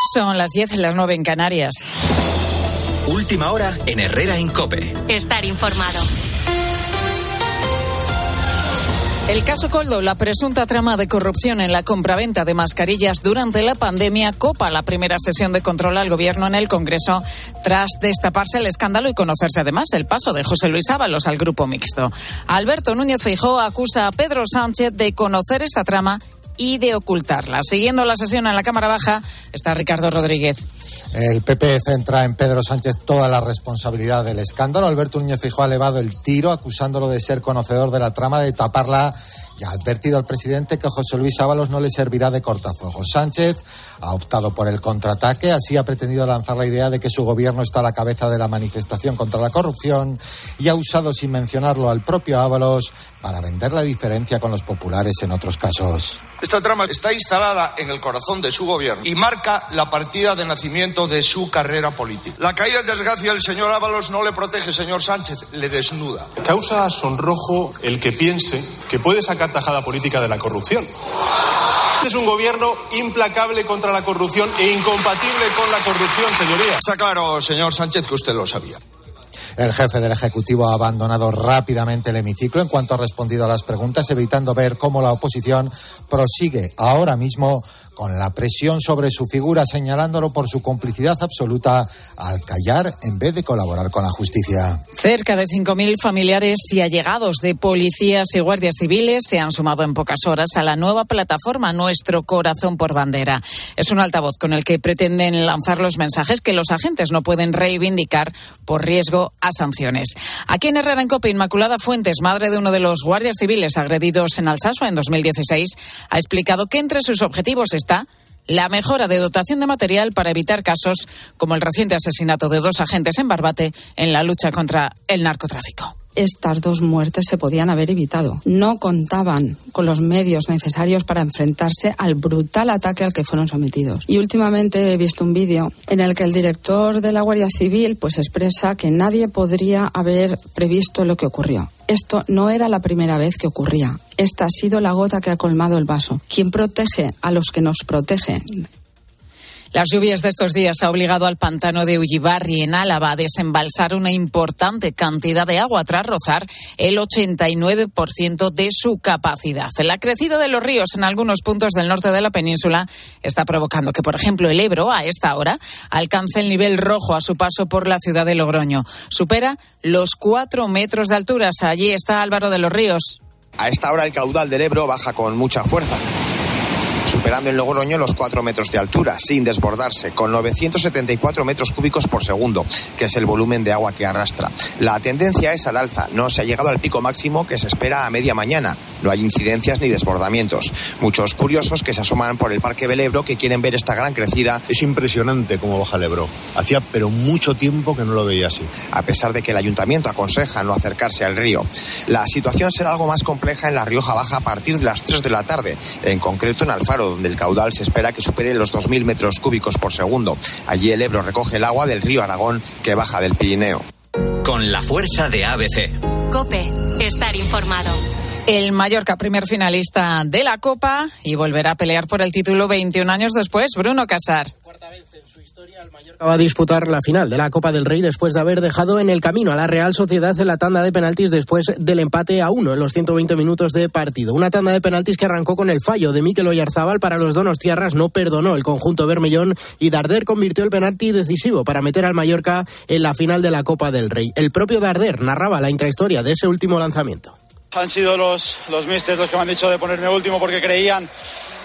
Son las 10 y las 9 en Canarias. Última hora en Herrera Incope. Estar informado. El caso Coldo, la presunta trama de corrupción en la compraventa de mascarillas durante la pandemia, copa la primera sesión de control al gobierno en el Congreso tras destaparse el escándalo y conocerse además el paso de José Luis Ábalos al grupo mixto. Alberto Núñez Feijó acusa a Pedro Sánchez de conocer esta trama y de ocultarla. Siguiendo la sesión en la Cámara Baja está Ricardo Rodríguez. El PP centra en Pedro Sánchez toda la responsabilidad del escándalo. Alberto Núñez Feijóo ha elevado el tiro acusándolo de ser conocedor de la trama, de taparla y ha advertido al presidente que José Luis Ábalos no le servirá de cortafuegos. Sánchez ha optado por el contraataque, así ha pretendido lanzar la idea de que su gobierno está a la cabeza de la manifestación contra la corrupción y ha usado sin mencionarlo al propio Ábalos para vender la diferencia con los populares en otros casos. Esta trama está instalada en el corazón de su gobierno y marca la partida de nacimiento de su carrera política. La caída en desgracia del señor Ábalos no le protege, señor Sánchez, le desnuda. Causa sonrojo el que piense que puede sacar tajada política de la corrupción. Este es un gobierno implacable contra la corrupción e incompatible con la corrupción, señoría. Está claro, señor Sánchez, que usted lo sabía. El jefe del Ejecutivo ha abandonado rápidamente el hemiciclo en cuanto ha respondido a las preguntas, evitando ver cómo la oposición prosigue ahora mismo con la presión sobre su figura, señalándolo por su complicidad absoluta al callar en vez de colaborar con la justicia. Cerca de 5.000 familiares y allegados de policías y guardias civiles se han sumado en pocas horas a la nueva plataforma Nuestro Corazón por Bandera. Es un altavoz con el que pretenden lanzar los mensajes que los agentes no pueden reivindicar por riesgo a sanciones. Aquí en Herrera en Copa, Inmaculada Fuentes, madre de uno de los guardias civiles agredidos en Alsasua en 2016, ha explicado que entre sus objetivos está la mejora de dotación de material para evitar casos como el reciente asesinato de dos agentes en Barbate en la lucha contra el narcotráfico estas dos muertes se podían haber evitado. No contaban con los medios necesarios para enfrentarse al brutal ataque al que fueron sometidos. Y últimamente he visto un vídeo en el que el director de la Guardia Civil pues expresa que nadie podría haber previsto lo que ocurrió. Esto no era la primera vez que ocurría. Esta ha sido la gota que ha colmado el vaso. Quien protege a los que nos protegen las lluvias de estos días han obligado al pantano de Ullibarri en Álava a desembalsar una importante cantidad de agua tras rozar el 89% de su capacidad. La crecida de los ríos en algunos puntos del norte de la península está provocando que, por ejemplo, el Ebro a esta hora alcance el nivel rojo a su paso por la ciudad de Logroño. Supera los cuatro metros de altura. Allí está Álvaro de los Ríos. A esta hora el caudal del Ebro baja con mucha fuerza superando en Logroño los 4 metros de altura, sin desbordarse, con 974 metros cúbicos por segundo, que es el volumen de agua que arrastra. La tendencia es al alza, no se ha llegado al pico máximo que se espera a media mañana, no hay incidencias ni desbordamientos. Muchos curiosos que se asoman por el Parque del Ebro que quieren ver esta gran crecida. Es impresionante cómo baja el Ebro. Hacía pero mucho tiempo que no lo veía así. A pesar de que el ayuntamiento aconseja no acercarse al río. La situación será algo más compleja en la Rioja Baja a partir de las 3 de la tarde, en concreto en Alfaro donde el caudal se espera que supere los 2.000 metros cúbicos por segundo. Allí el Ebro recoge el agua del río Aragón que baja del Pirineo. Con la fuerza de ABC. Cope, estar informado. El Mallorca, primer finalista de la Copa y volverá a pelear por el título 21 años después, Bruno Casar. Va a disputar la final de la Copa del Rey después de haber dejado en el camino a la Real Sociedad en la tanda de penaltis después del empate a uno en los 120 minutos de partido. Una tanda de penaltis que arrancó con el fallo de Mikel Oyarzábal para los Donos Tierras, no perdonó el conjunto bermellón y Darder convirtió el penalti decisivo para meter al Mallorca en la final de la Copa del Rey. El propio Darder narraba la intrahistoria de ese último lanzamiento. Han sido los, los misters los que me han dicho de ponerme último porque creían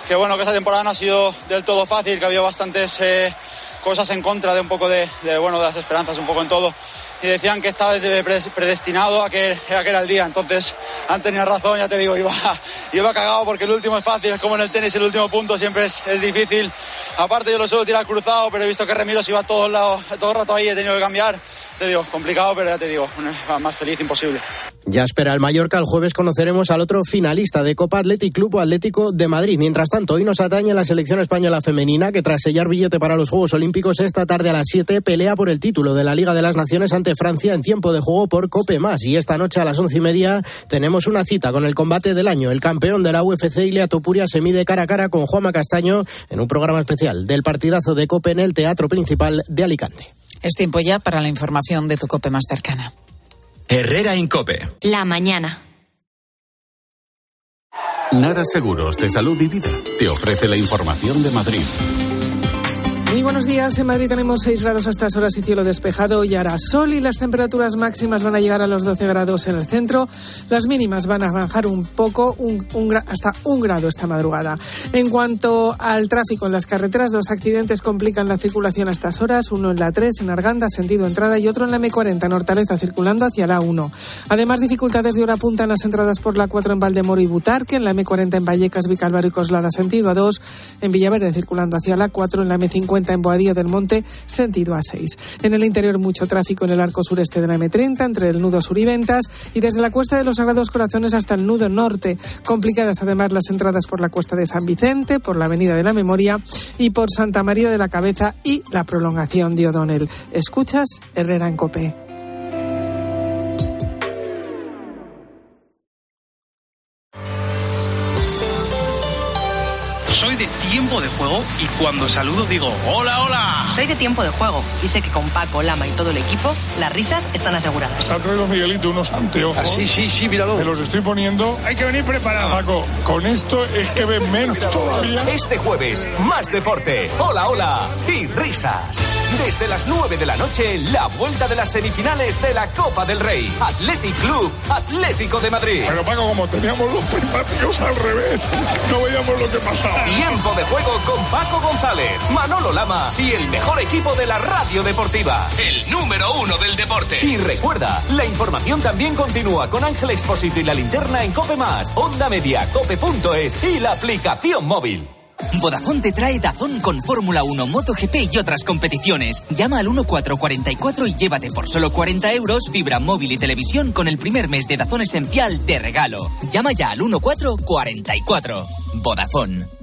que bueno que esa temporada no ha sido del todo fácil, que había bastantes eh, cosas en contra de un poco de, bueno, de las esperanzas, un poco en todo. Y decían que estaba predestinado a que, a que era el día. Entonces han tenido razón, ya te digo, iba, iba cagado porque el último es fácil, es como en el tenis, el último punto siempre es, es difícil. Aparte yo lo suelo tirar cruzado, pero he visto que Remiro se iba todo el, todo el rato ahí, he tenido que cambiar. Te digo, complicado, pero ya te digo, más feliz imposible. Ya espera el Mallorca. El jueves conoceremos al otro finalista de Copa Athletic Club Atlético de Madrid. Mientras tanto, hoy nos atañe la selección española femenina que tras sellar billete para los Juegos Olímpicos esta tarde a las 7 pelea por el título de la Liga de las Naciones ante Francia en tiempo de juego por Cope Más. Y esta noche a las once y media tenemos una cita con el combate del año. El campeón de la UFC, Ilia Topuria, se mide cara a cara con Juanma Castaño en un programa especial del partidazo de Cope en el Teatro Principal de Alicante. Es tiempo ya para la información de tu Cope más cercana. Herrera Incope. La mañana. Nara Seguros de Salud y Vida te ofrece la información de Madrid. Muy buenos días. En Madrid tenemos 6 grados a estas horas y cielo despejado y hará sol y las temperaturas máximas van a llegar a los 12 grados en el centro. Las mínimas van a bajar un poco, un, un, hasta un grado esta madrugada. En cuanto al tráfico en las carreteras, dos accidentes complican la circulación a estas horas. Uno en la 3, en Arganda, sentido entrada, y otro en la M40, en Hortaleza, circulando hacia la 1. Además, dificultades de hora punta en las entradas por la 4 en Valdemoro y Butarque, en la M40 en Vallecas, Vicálvaro y Coslada, sentido a 2, en Villaverde, circulando hacia la 4, en la M50 en Boadilla del Monte, sentido A6. En el interior mucho tráfico en el arco sureste de la M30, entre el nudo sur y ventas, y desde la cuesta de los Sagrados Corazones hasta el nudo norte. Complicadas además las entradas por la cuesta de San Vicente, por la Avenida de la Memoria y por Santa María de la Cabeza y la prolongación de O'Donnell. Escuchas Herrera en Copé. Tiempo de juego y cuando saludo digo hola, hola. Soy de tiempo de juego y sé que con Paco, Lama y todo el equipo las risas están aseguradas. Se ha traído Miguelito unos anteojos. Ah, sí, sí, sí, míralo. Me los estoy poniendo. Hay que venir preparado. Paco, con esto es que ven menos todavía. Este jueves, más deporte. Hola, hola y risas. Desde las 9 de la noche, la vuelta de las semifinales de la Copa del Rey. Athletic Club, Atlético de Madrid. Pero Paco, como teníamos los primaticos al revés, no veíamos lo que pasaba. Tiempo de juego con Paco González, Manolo Lama y el mejor equipo de la radio deportiva. El número uno del deporte. Y recuerda, la información también continúa con Ángel Expósito y la linterna en Cope Más, Onda Media, Cope.es y la aplicación móvil. Vodafone te trae Dazón con Fórmula 1, MotoGP y otras competiciones. Llama al 1444 y llévate por solo 40 euros fibra móvil y televisión con el primer mes de Dazón Esencial de regalo. Llama ya al 1444. Vodafone.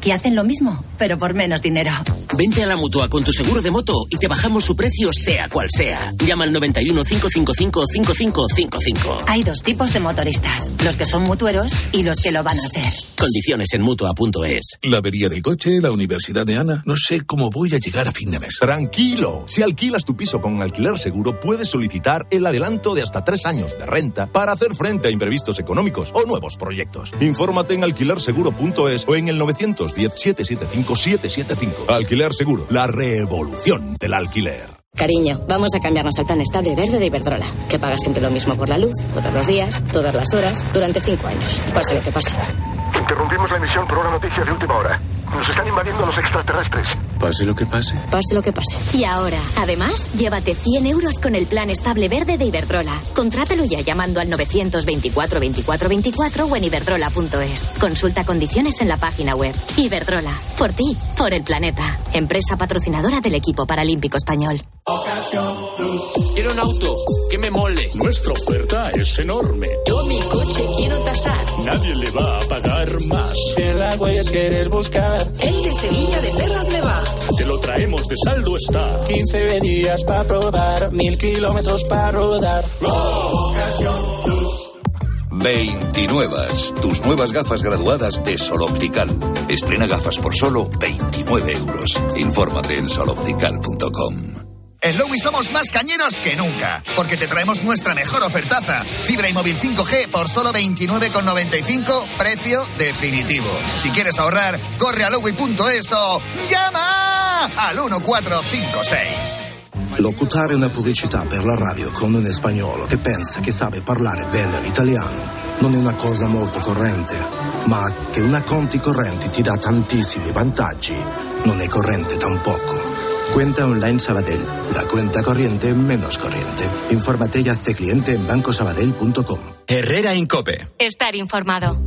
que hacen lo mismo, pero por menos dinero. Vente a la mutua con tu seguro de moto y te bajamos su precio, sea cual sea. Llama al 91 555 5555. Hay dos tipos de motoristas: los que son mutueros y los que lo van a ser. Condiciones en mutua.es. La avería del coche, la universidad de Ana. No sé cómo voy a llegar a fin de mes. Tranquilo. Si alquilas tu piso con alquiler seguro, puedes solicitar el adelanto de hasta tres años de renta para hacer frente a imprevistos económicos o nuevos proyectos. Infórmate en alquilerseguro.es o en el 900 775 Alquiler Seguro, la revolución del alquiler. Cariño, vamos a cambiarnos al plan estable verde de Iberdrola, que paga siempre lo mismo por la luz, todos los días, todas las horas, durante cinco años, pase lo que pase. Interrumpimos la emisión por una noticia de última hora. Nos están invadiendo los extraterrestres. Pase lo que pase. Pase lo que pase. Y ahora, además, llévate 100 euros con el plan estable verde de Iberdrola. Contrátalo ya llamando al 924 24 24 o en iberdrola.es. Consulta condiciones en la página web. Iberdrola. Por ti, por el planeta. Empresa patrocinadora del equipo paralímpico español. Quiero un auto que me mole. Nuestra oferta es enorme. Yo mi coche quiero tasar. Nadie le va a pagar más. Si en la huellas querer buscar. El de Sevilla de Perlas me va. Te lo traemos de saldo está. 15 días para probar, mil kilómetros para rodar. Ocasión Plus. 29. Tus nuevas gafas graduadas de Sol Optical. Estrena gafas por solo 29 euros. Infórmate en soloptical.com. En Lowy somos más cañeros que nunca, porque te traemos nuestra mejor ofertaza. Fibra y móvil 5G por solo 29,95, precio definitivo. Si quieres ahorrar, corre a lowy.es o llama. Al 1456. Locutare una pubblicità per la radio con un spagnolo che pensa che sabe parlare bene l'italiano non è una cosa molto corrente, ma che una conti correnti ti dà tantissimi vantaggi non è corrente tampoco. Cuenta online Sabadell, la cuenta corriente menos corriente. Infórmate y hazte cliente en bancosabadell.com. Herrera Incope. Estar informado.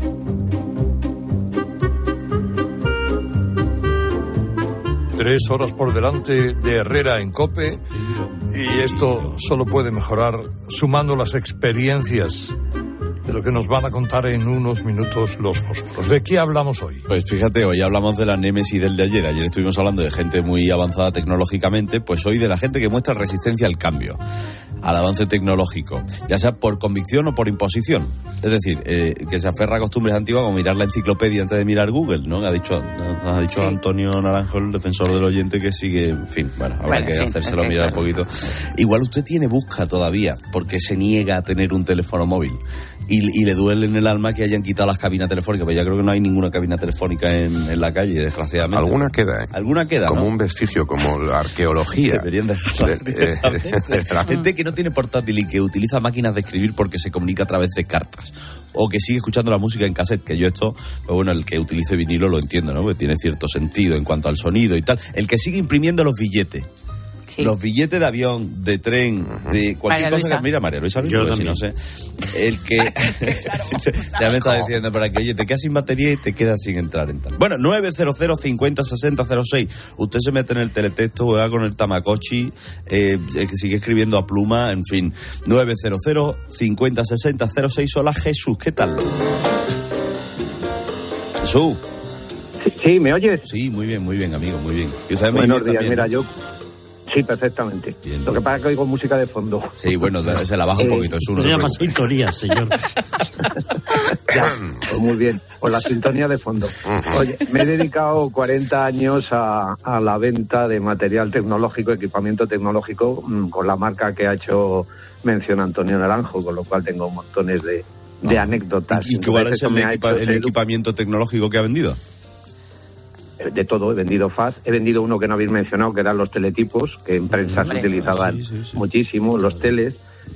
Tres horas por delante de Herrera en Cope y esto solo puede mejorar sumando las experiencias de lo que nos van a contar en unos minutos los fósforos. ¿De qué hablamos hoy? Pues fíjate, hoy hablamos de la Nemesis del de ayer. Ayer estuvimos hablando de gente muy avanzada tecnológicamente, pues hoy de la gente que muestra resistencia al cambio al avance tecnológico, ya sea por convicción o por imposición. Es decir, eh, que se aferra a costumbres antiguas como mirar la enciclopedia antes de mirar Google, ¿no? Ha dicho, ha dicho Sí. Antonio Naranjo, el defensor del oyente, que sigue, en fin, bueno, habrá Bueno, que sí, hacérselo que, mirar un claro. poquito. Igual usted tiene busca todavía, porque se niega a tener un teléfono móvil. Y, y le duele en el alma que hayan quitado las cabinas telefónicas, pero ya creo que no hay ninguna cabina telefónica en, en la calle, desgraciadamente. Alguna queda, ¿eh? Alguna queda, Como ¿no? un vestigio, como la arqueología. Deberían De- eh, directamente. La gente que no tiene portátil y que utiliza máquinas de escribir porque se comunica a través de cartas. O que sigue escuchando la música en cassette, que yo esto, pues bueno, el que utilice vinilo lo entiendo, ¿no? Porque tiene cierto sentido en cuanto al sonido y tal. El que sigue imprimiendo los billetes. Los billetes de avión, de tren, de cualquier María cosa Luisa. que. Mira, María Luisa, Yo pues, si no sé. El que. ya me está diciendo para que, oye, te quedas sin batería y te quedas sin entrar en tal. Bueno, 900 50 60 06. Usted se mete en el teletexto, juega con el Tamagotchi, eh, eh, que sigue escribiendo a pluma, en fin. 900 50 60 06. Hola, Jesús, ¿qué tal? Jesús. Sí, ¿me oyes? Sí, muy bien, muy bien, amigo, muy bien. Y usted me Buenos días, también, mira, yo... Sí, perfectamente. Lo que pasa es que oigo música de fondo. Sí, bueno, se la baja un Eh, poquito, es uno. se llama sintonía, señor. Ya, pues muy bien. Con la sintonía de fondo. Oye, me he dedicado 40 años a, a la venta de material tecnológico, equipamiento tecnológico, mm, con la marca que ha hecho mención Antonio Naranjo, con lo cual tengo montones de, de anécdotas. ¿Y cuál Entonces, es eso el, equipa- el equipamiento tecnológico que ha vendido? De todo, he vendido FAS, he vendido uno que no habéis mencionado, que eran los teletipos, que en prensa se utilizaban muchísimo, los teles.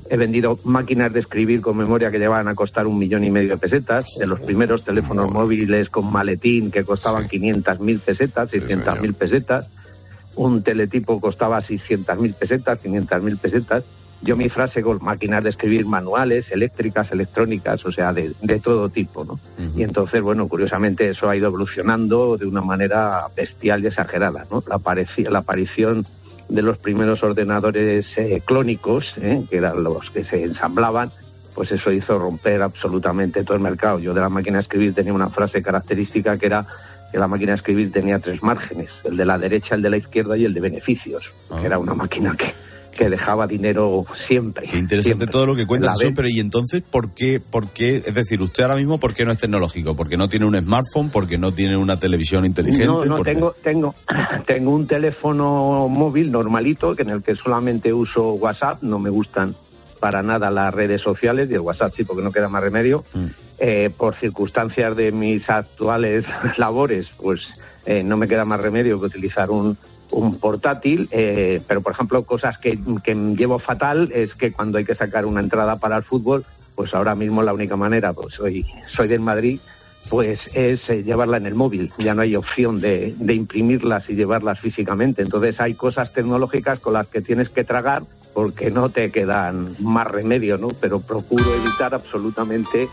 He vendido máquinas de escribir con memoria que llevaban a costar un millón y medio de pesetas, de los primeros teléfonos móviles con maletín que costaban 500.000 pesetas, 600.000 pesetas. Un teletipo costaba 600.000 pesetas, 500.000 pesetas. Yo mi frase con máquinas de escribir manuales, eléctricas, electrónicas, o sea, de, de todo tipo, ¿no? Y entonces, bueno, curiosamente eso ha ido evolucionando de una manera bestial y exagerada, ¿no? La, la aparición de los primeros ordenadores eh, clónicos, ¿eh? que eran los que se ensamblaban, pues eso hizo romper absolutamente todo el mercado. Yo de la máquina de escribir tenía una frase característica que era que la máquina de escribir tenía tres márgenes, el de la derecha, el de la izquierda y el de beneficios, que era una máquina que, que dejaba dinero siempre. Qué interesante todo lo que cuenta Jesús, pero ¿y entonces por qué, por qué? Es decir, usted ahora mismo, ¿por qué no es tecnológico? ¿Porque no tiene un smartphone? ¿Porque no tiene una televisión inteligente? No, no, tengo, tengo, tengo un teléfono móvil normalito que en el que solamente uso WhatsApp, no me gustan para nada las redes sociales y el WhatsApp sí, porque no queda más remedio. Mm. Eh, por circunstancias de mis actuales labores, pues eh, no me queda más remedio que utilizar un, un portátil, eh, pero por ejemplo cosas que, que llevo fatal es que cuando hay que sacar una entrada para el fútbol, pues ahora mismo la única manera, pues soy, soy del Madrid, pues es eh, llevarla en el móvil. Ya no hay opción de, de imprimirlas y llevarlas físicamente. Entonces hay cosas tecnológicas con las que tienes que tragar porque no te quedan más remedio, ¿no? Pero procuro evitar absolutamente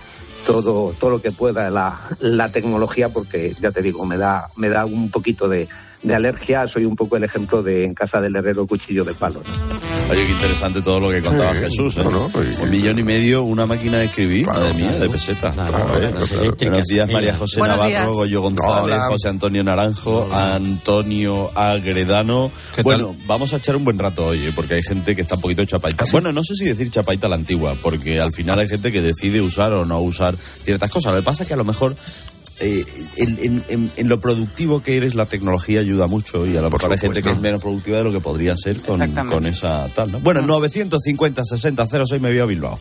todo, todo lo que pueda la, la tecnología porque, ya te digo, me da, me da un poquito de, de alergia. Soy un poco el ejemplo de en casa del herrero cuchillo de palo. ¿no? Oye, qué interesante todo lo que contaba Sí, Jesús. ¿eh? no, no, Un millón y medio, una máquina de escribir, madre mía, de peseta. Buenos días, María José Buenos Navarro, días. Goyo González, Hola. José Antonio Naranjo, Antonio Agredano. Bueno, vamos a echar un buen rato hoy, ¿eh? porque hay gente que está un poquito chapaita. Bueno, no sé si decir chapaita a la antigua, porque al final hay gente que decide usar o no usar ciertas cosas. Lo que pasa es que a lo mejor eh, en, en- en- en lo productivo que eres, la tecnología ayuda mucho y a lo mejor hay gente que es menos productiva de lo que podría ser con, con esa tal. ¿no? Bueno, 950 60 06 me vio a Bilbao.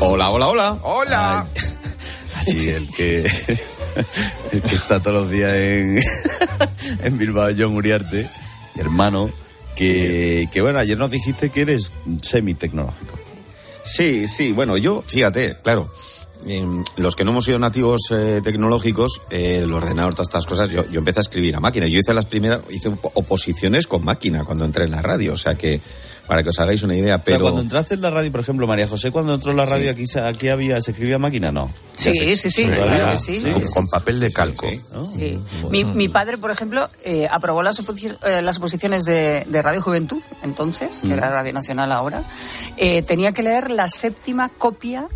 Hola, hola, hola. Hola. Así el que el que está todos los días en, en Bilbao, John Uriarte, hermano, que, que bueno, ayer nos dijiste que eres semi-tecnológico. Sí, sí, bueno, yo, fíjate, claro, em, los que no hemos sido nativos eh, tecnológicos, eh, el ordenador, todas estas cosas, yo, yo empecé a escribir a máquina. Yo hice las primeras, hice op- oposiciones con máquina cuando entré en la radio, o sea que, para que os hagáis una idea, O sea, pero... cuando entraste en la radio, por ejemplo, María José, cuando entró en la radio, aquí, se- aquí había, se escribía máquina, no. Sí, sí, sí, que sí. Con, con papel de calco. Sí. Mi, mi padre, por ejemplo, eh, aprobó las, eh, las oposiciones de, de Radio Juventud, entonces, que Mm. era Radio Nacional ahora. Eh, tenía que leer la séptima copia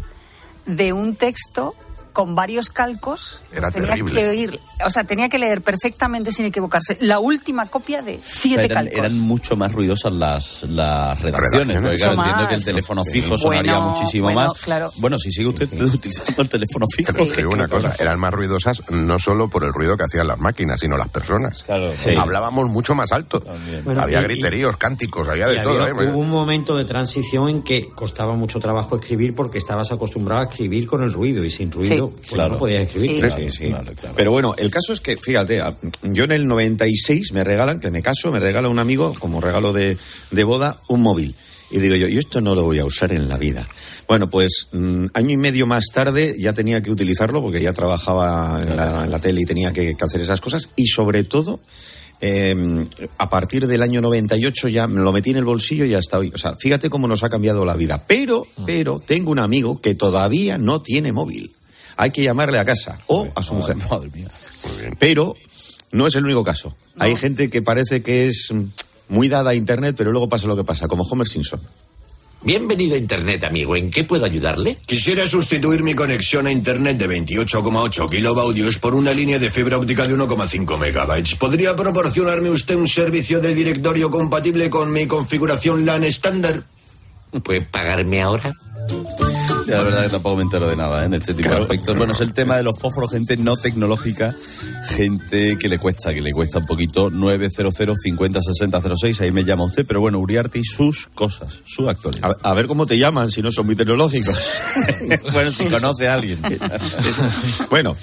de un texto con varios calcos. Era tenía terrible. que oír, o sea, tenía que leer perfectamente sin equivocarse la última copia de O sea, siete eran, calcos. eran mucho más ruidosas las, las redacciones, Redacciones. porque claro, entiendo que el teléfono Sí. fijo sonaría Bueno, muchísimo bueno, más. claro. Bueno, si sigue usted utilizando el teléfono fijo. Pero te digo una cosa, eran más ruidosas no solo por el ruido que hacían las máquinas, sino las personas. Claro, sí. Hablábamos mucho más alto. Bueno, había y- griteríos, cánticos, había de todo. había- ¿eh? hubo un momento de transición en que costaba mucho trabajo escribir porque estabas acostumbrado a escribir con el ruido y sin ruido pues claro. no podías escribir. Sí, sí, sí. Pero bueno, el caso es que, fíjate, a- yo en el 96 me regalan, que me caso, me regala un amigo, como regalo de, de boda, un móvil. Y digo yo, yo esto no lo voy a usar en la vida. Bueno, pues mm, año y medio más tarde ya tenía que utilizarlo porque ya trabajaba en la, en la tele y tenía que, que hacer esas cosas. Y sobre todo, eh, a partir del año 98 ya me lo metí en el bolsillo y hasta hoy. O sea, fíjate cómo nos ha cambiado la vida. Pero, pero, tengo un amigo que todavía no tiene móvil. Hay que llamarle a casa o a su mujer. Madre mía. Pero no es el único caso. Hay gente que parece que es muy dada a Internet, pero luego pasa lo que pasa, como Homer Simpson. Bienvenido a Internet, amigo. ¿En qué puedo ayudarle? Quisiera sustituir mi conexión a Internet de 28,8 kilovatios por una línea de fibra óptica de 1,5 megabytes. ¿Podría proporcionarme usted un servicio de directorio compatible con mi configuración LAN estándar? ¿Puede pagarme ahora? La verdad que tampoco me entero de nada ¿eh? en este tipo de aspectos. Bueno, es el tema de los fósforos, gente no tecnológica, gente que le cuesta, que le cuesta un poquito. 900 50 60 06, ahí me llama usted, pero bueno, Uriarte y sus cosas, su actualidad. A, a ver cómo te llaman si no son muy tecnológicos. bueno, si conoce a alguien. bueno,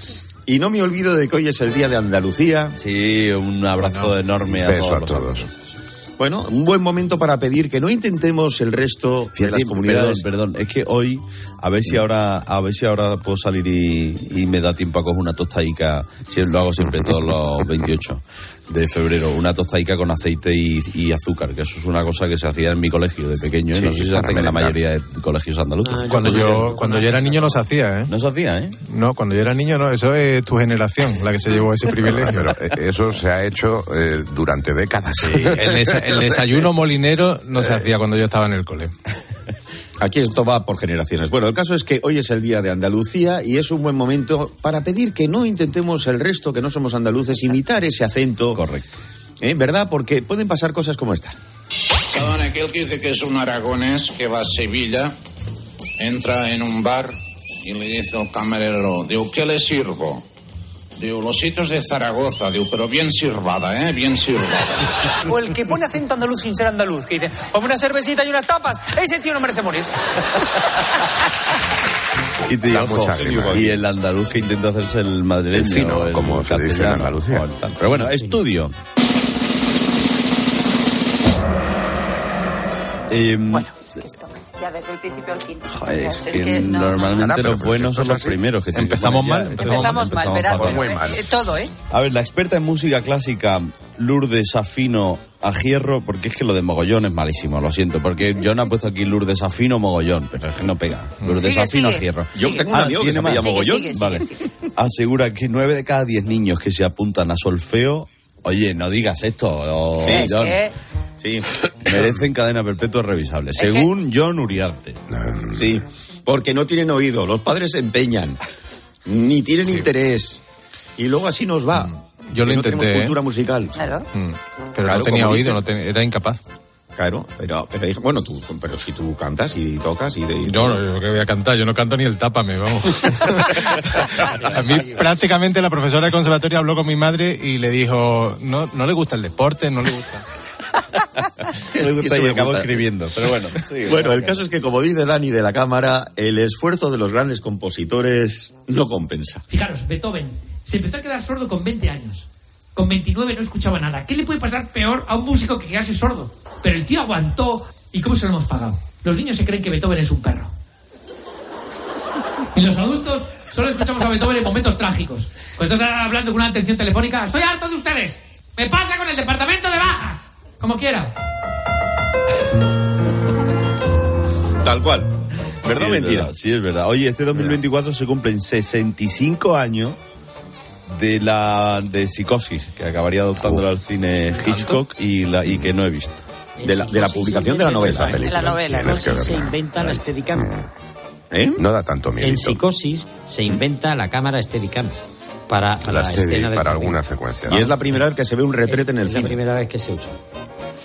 y no me olvido de que hoy es el Día de Andalucía. Sí, un abrazo enorme a Beso todos a los todos. andaluces. Bueno, un buen momento para pedir que no intentemos el resto de las comunidades. Perdón, perdón, es que hoy, a ver si ahora, a ver si ahora puedo salir y, y me da tiempo a coger una tostadica, si lo hago siempre todos los 28 de febrero, una tostadica con aceite y, y azúcar, que eso es una cosa que se hacía en mi colegio de pequeño, ¿eh? Sí, no sé si se hace en la mayoría de colegios andaluces. Cuando yo, cuando yo era niño no se hacía, ¿eh? No se hacía, ¿eh? No, cuando yo era niño no. Eso es tu generación la que se llevó ese privilegio. Pero eh, eso se ha hecho eh, durante décadas. El, desa- el desayuno molinero no se hacía cuando yo estaba en el cole. Aquí esto va por generaciones. Bueno, el caso es que hoy es el Día de Andalucía y es un buen momento para pedir que no intentemos el resto, que no somos andaluces, imitar ese acento. Correcto. ¿Eh? ¿Verdad? Porque pueden pasar cosas como esta. ¿Saben aquel que dice que es un aragonés que va a Sevilla, entra en un bar y le dice al camarero, digo, ¿qué le sirvo? Digo, los sitios de Zaragoza, digo, pero bien sirvada, ¿eh? Bien sirvada. O el que pone acento andaluz sin ser andaluz, que dice, ponme una cervecita y unas tapas. Ese tío no merece morir. Y, te mucha el andaluz que intenta hacerse el madrileño. El fino, el como se dice en Andalucía. Pero bueno, estudio. Eh, Ya desde el principio al fin. Joder, es Es que, que no, no. normalmente los buenos son los así. primeros que Empezamos mal. Empezamos mal, verás. fatal. Muy mal. Eh, todo, ¿eh? A ver, la experta en música clásica, Lourdes Afino Ajierro, porque es que lo de mogollón es malísimo, lo siento, porque John ha puesto aquí Lourdes Afino Mogollón, pero es que no pega. Lourdes Sigue, Afino sigue. Yo Sigue. tengo un amigo que ¿tiene se llama más? Mogollón. Sigue, sigue, Vale. sigue. Asegura que nueve de cada diez niños que se apuntan a solfeo, oye, no digas esto, o- Sí, Es que Sí, merecen cadena perpetua revisable, que- según John Uriarte. sí. Porque no tienen oído, los padres se empeñan, ni tienen interés. Y luego así nos va. Mm. Yo lo no intenté, tenemos ¿eh? cultura musical. Claro. Mm. Pero Claro, no tenía oído, no ten- era incapaz. Claro, pero, pero bueno, tú, pero si tú cantas y tocas y de, Yo, yo que voy a cantar, yo no canto ni el tápame, vamos. a mí prácticamente la profesora de conservatorio habló con mi madre y le dijo, no, no le gusta el deporte, no le gusta. Le gusta y me acabo escribiendo, pero bueno. Bueno, el caso es que, como dice Dani de la cámara, el esfuerzo de los grandes compositores no compensa. Fijaros, Beethoven Se empezó a quedar sordo con 20 años. Con 29 no escuchaba nada. ¿Qué le puede pasar peor a un músico que quedarse sordo? Pero el tío aguantó. ¿Y cómo se lo hemos pagado? Los niños se creen que Beethoven es un perro. Y los adultos solo escuchamos a Beethoven en momentos trágicos. Cuando estás hablando con una atención telefónica, estoy harto de ustedes. Me pasa con el departamento de bajas. Como quiera. Tal cual. ¿Verdad Sí, mentira? verdad, sí, es verdad. Oye, este 2024 se cumplen 65 años de la de Psicosis, que acabaría adoptándola al cine Hitchcock y, la, y que no he visto. De la, de la publicación de la novela. De la novela, En ¿no? Psicosis se inventa la Steadicam. ¿Eh? No da tanto miedo. En psicosis se inventa la cámara Steadicam para, para La la, Steady, escena de para Berlín. alguna secuencia. Y es la primera vez que se ve un retrete en el Es la cine. primera vez que se usa.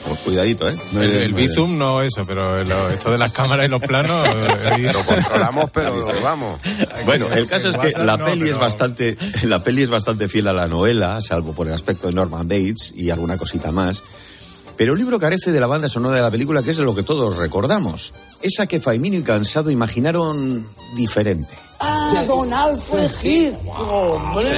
Pues cuidadito, ¿eh? El, el Bizum no eso, pero lo- esto de las cámaras y los planos... eh, Lo controlamos, pero vamos. Bueno, el caso es que WhatsApp la no, peli es bastante, la peli es bastante fiel a la novela, salvo por el aspecto de Norman Bates y alguna cosita más. Pero el libro carece de la banda sonora de la película, que es lo que todos recordamos. Esa que Faimino y Cansado imaginaron diferente. Ah, don Alfred Hitchcock, hombre.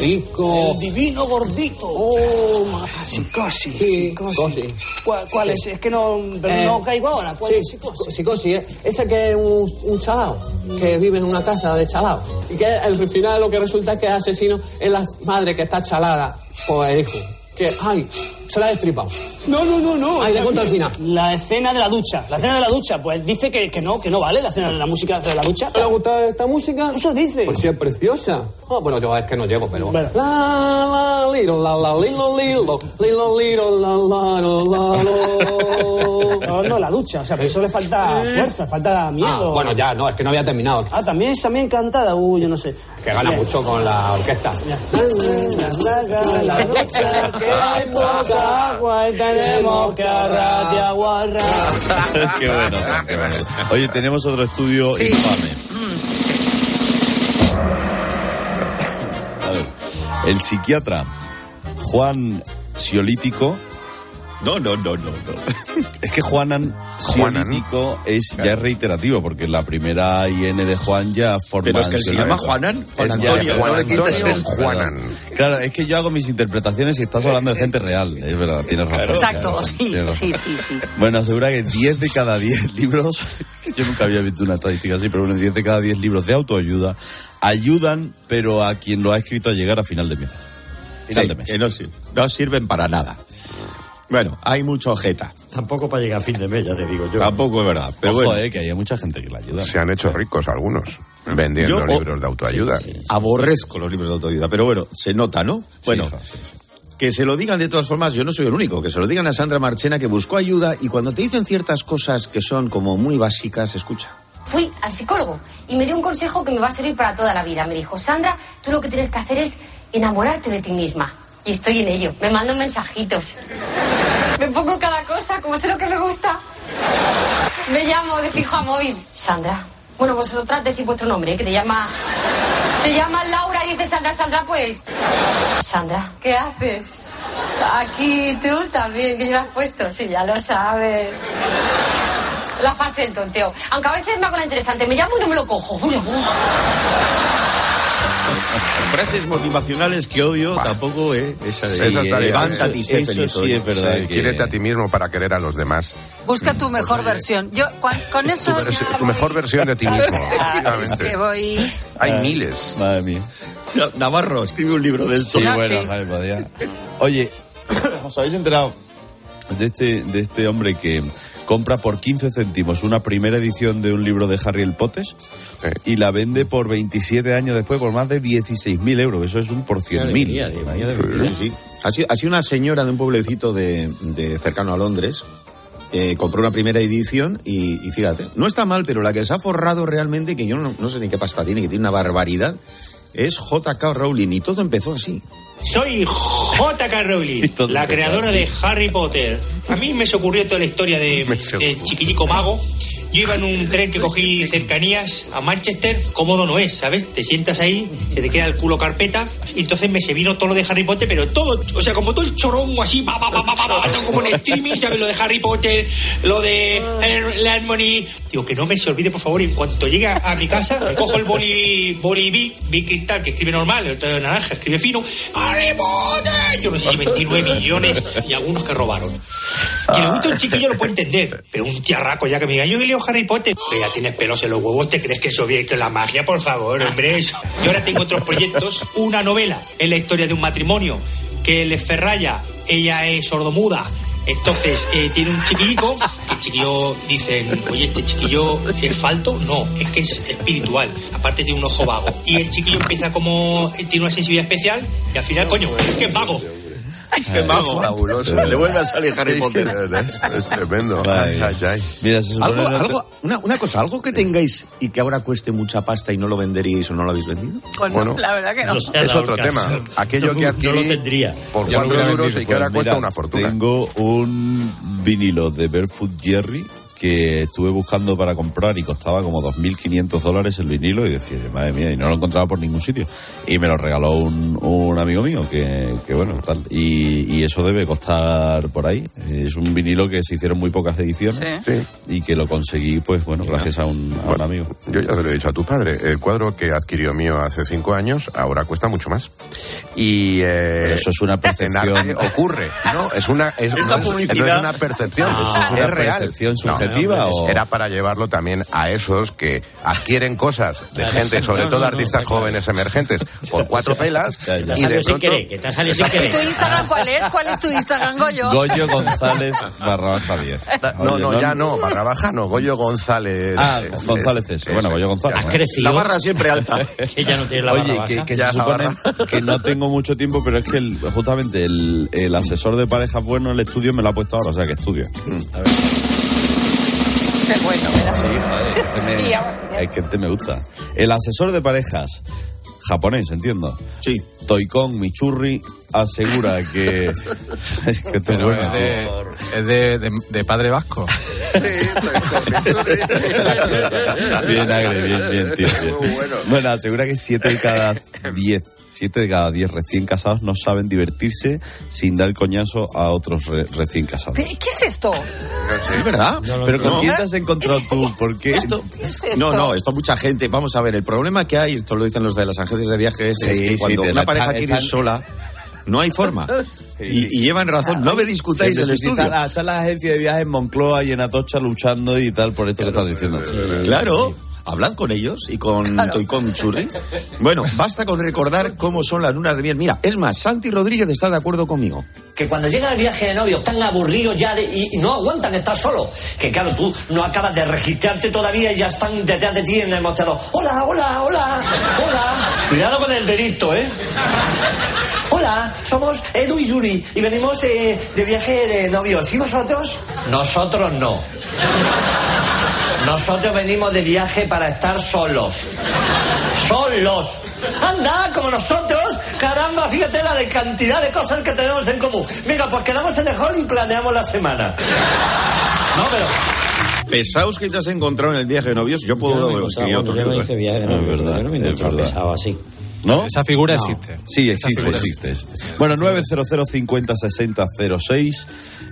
El divino gordito. Oh, psicosis. Sí, psicosis. ¿Cuál, cuál es? Es que no, pero Eh, no caigo ahora. ¿Cuál Sí, es psicosis? psicosis, ¿eh? Ese que es un, un chalao, que vive en una casa de chalao. Y que al final lo que resulta es que el asesino es la madre que está chalada por el hijo. Que, ay, se la ha destripado. No, no, no, no. Ay, le cuento al final. La escena de la ducha. La escena de la ducha. Pues dice que, que no, que no vale la escena de la música de la ducha. ¿Te ha gustado esta música? Eso dice. Pues sí, es preciosa. Ah, bueno, yo es que no llevo, pero... Bueno. La, la, liro, la, la, lilo, lilo, lilo, la, la, la, lo. No, no, la ducha. O sea, pero eso le falta fuerza, falta miedo. Ah, bueno, ya, no, es que no había terminado. Ah, también es también cantada. Uy, yo no sé. Que gana mucho con la orquesta. Agua y tenemos que arrar y aguarrar. qué bueno, qué bueno. Oye, tenemos otro estudio Sí. infame. A ver, el psiquiatra Juan Siolítico. No, no, no, no, no. Es que Juanan Juanan. Siolítico es, ya es reiterativo, porque la primera IN de Juan ya forma. Pero es que él se llama. Juanan, Juan Antonio, Juan Antonio Juanan. Claro, es que yo hago mis interpretaciones y estás hablando de gente real. Es verdad, tienes razón. Exacto, sí, sí, sí, sí. Bueno, asegura que 10 de cada 10 libros, yo nunca había visto una estadística así, pero bueno, 10 de cada 10 libros de autoayuda ayudan, pero a quien lo ha escrito a llegar a final de mes. Final Sí, de mes. que no sirven, no sirven para nada. Bueno, hay mucho ojeta. Tampoco para llegar a fin de mes, ya te digo yo. Tampoco es verdad. Pero Ojo, bueno, eh, que hay mucha gente que la ayuda. Se han hecho ricos algunos vendiendo Yo- libros de autoayuda. aborrezco los libros de autoayuda. Pero bueno, se nota, ¿no? Bueno, hija, sí, sí. que se lo digan de todas formas, yo no soy el único. Que se lo digan a Sandra Marchena, que buscó ayuda y cuando te dicen ciertas cosas que son como muy básicas, escucha. Fui al psicólogo y me dio un consejo que me va a servir para toda la vida. Me dijo, Sandra, tú lo que tienes que hacer es enamorarte de ti misma. Y estoy en ello. Me mando mensajitos. Me pongo cada cosa, como sé lo que me gusta. Me llamo de fijo a móvil. Sandra. Bueno, vosotras decís vuestro nombre, ¿eh? que te llama... Te llamas Laura y dices Sandra, Sandra, pues... Sandra. ¿Qué haces? Aquí tú también, que llevas puesto. Sí, ya lo sabes. La fase del tonteo. Aunque a veces me hago la interesante. Me llamo y no me lo cojo. Uy, uy. Frases motivacionales que odio tampoco, ¿eh? Esa de está bien. levántate y sé Eso feliz sí es verdad. Sí, Quiérete a ti mismo para querer a los demás. Busca tu mejor versión. Yo con eso Tu, vers- ya tu mejor versión de ti mismo. Ah, es que voy. Hay miles. Madre mía. No, Navarro, escribe un libro de esto. Sí, bueno, sí. Oye, ¿os habéis enterado de este, de este hombre que compra por 15 céntimos una primera edición de un libro de Harry el Potes y la vende por 27 años después por más de 16.000 euros? Eso es un por 100.000. alegría, Dios mío, de mi vida. Sí, sí. Ha sido, ha sido una señora de un pueblecito de, de cercano a Londres. eh, compró una primera edición y, y fíjate, no está mal, pero la que se ha forrado realmente, que yo no, no sé ni qué pasta tiene, que tiene una barbaridad, es J.K. Rowling y todo empezó así. Soy J.K. Rowling, la creadora de Harry Potter. A mí me se ocurrió toda la historia de, de Chiquillico Mago Yo iba en un tren que cogí cercanías a Manchester, cómodo no es, ¿sabes? Te sientas ahí, se te queda el culo carpeta, y entonces me se vino todo lo de Harry Potter, pero todo, o sea, como todo el chorongo así, pa, pa, pa, todo como en streaming, ¿sabes? Lo de Harry Potter, lo de Harmony. Digo, que no me se olvide, por favor, y en cuanto llegue a, mi casa, me cojo el boli, boli Bic, Bic Cristal, que escribe normal, el de naranja, escribe fino, Harry Potter. Yo no sé si 29 millones y algunos que robaron. Que le gusta un chiquillo lo puede entender, pero un tiarraco ya que me diga, yo leo Harry Potter, ya tienes pelos en los huevos, ¿te crees que eso viene con la magia? Por favor, hombre. eso. Yo ahora tengo otros proyectos, una novela, es la historia de un matrimonio, que le ferraya, ella es sordomuda, entonces eh, tiene un chiquillico, el chiquillo dicen, oye, este chiquillo es falto, no, es que es espiritual, aparte tiene un ojo vago. Y el chiquillo empieza como, eh, tiene una sensibilidad especial, y al final, coño, que es vago. Qué mago. Fabuloso. Le vuelve a salir Harry Potter. Es, es tremendo. Ay, ay, ay. Mira, se supone Algo, una, una cosa, algo que tengáis y que ahora cueste mucha pasta y no lo venderíais o no lo habéis vendido. Pues no, Bueno, la verdad que no. Es otro tema. Aquello que adquirí por Ya lo 4 voy a euros y que ahora cuesta una fortuna. Tengo un vinilo de Barefoot Jerry que estuve buscando para comprar y costaba como 2.500 dólares el vinilo y decía, madre mía, y no lo encontraba por ningún sitio. Y me lo regaló un, un amigo mío que, que bueno, tal. Y, y eso debe costar por ahí. Es un vinilo que se hicieron muy pocas ediciones y que lo conseguí, pues bueno, gracias a un, a un amigo. Yo ya te lo he dicho a tu padre. El cuadro que adquirió mío hace cinco años ahora cuesta mucho más. Y eh, eso es una percepción. ocurre. No, es una es, Esta no es- publicidad- no es una percepción, Ah, es, ¿es una real. percepción No, subjetiva o- Era para llevarlo también a esos que adquieren cosas de gente, sobre todo artistas jóvenes emergentes, por cuatro pelas Te ha y de sin querer, que te ha salido sin ¿Y tu querer. Instagram cuál es? ¿Cuál es tu Instagram, Goyo? Goyo González barra baja 10. No, no, ya no, barra baja no, Goyo González. Ah, González es- ese. Bueno, Goyo González. Has crecido. La barra siempre alta. Que ya no tiene la barra Oye, baja. que, que Ya se supone barra. que no tengo mucho tiempo, pero es que el- justamente el, el asesor de parejas bueno en el estudio me lo ha puesto ahora, o sea que estudio. Ese bueno, ¿verdad? Este me- Sí, es que este me gusta. El asesor de parejas japonés, entiendo. Sí. Toikon Michurri asegura que es que esto es Pero bueno. es de, es de, de- de padre vasco. Bien agre, bien, bien, tío. bien. bueno. asegura que 7 de cada 10, 7 de cada 10 recién casados no saben divertirse sin dar coñazo a otros re- recién casados. ¿Qué qué es esto? ¿Es verdad? Pero ¿con No. quién te has encontrado tú? ¿Por qué? Esto, ¿Qué es esto? no, no, esto mucha gente. Vamos a ver, el problema que hay, esto lo dicen los de las agencias de viajes, Sí, es que sí, cuando una la- pareja quiere ir sola, no hay forma. Y, y llevan razón, no me discutáis el estudio. la- Está la agencia de viajes en Moncloa y en Atocha luchando y tal por esto que estás diciendo. Claro, hablad con ellos y con Toicon Churri. Bueno, basta con recordar cómo son las lunas de miel. Mira, es más, Santi Rodríguez está de acuerdo conmigo. que cuando llega el viaje de novio están aburridos ya de- y, y no aguantan estar solos. Que claro, tú no acabas de registrarte todavía y ya están detrás de ti en el mostrador. Hola, hola, hola, hola. Cuidado con el delito, ¿eh? Hola, somos Edu y Yuri y venimos eh, de viaje de novios. ¿Y vosotros? Nosotros no. Nosotros venimos de viaje para estar solos. Solos. Anda, como nosotros. Caramba, fíjate la de cantidad de cosas que tenemos en común. Venga, pues quedamos en el hall y planeamos la semana. No, pero... Pesaos que te has encontrado en el viaje de novios, yo puedo Yo no escribir otro yo no hice viaje de novios, yo no me he encontrado pesado así. ¿No? Esa figura No. existe. Sí, existe, existe. existe. Bueno, 900 50 60 06.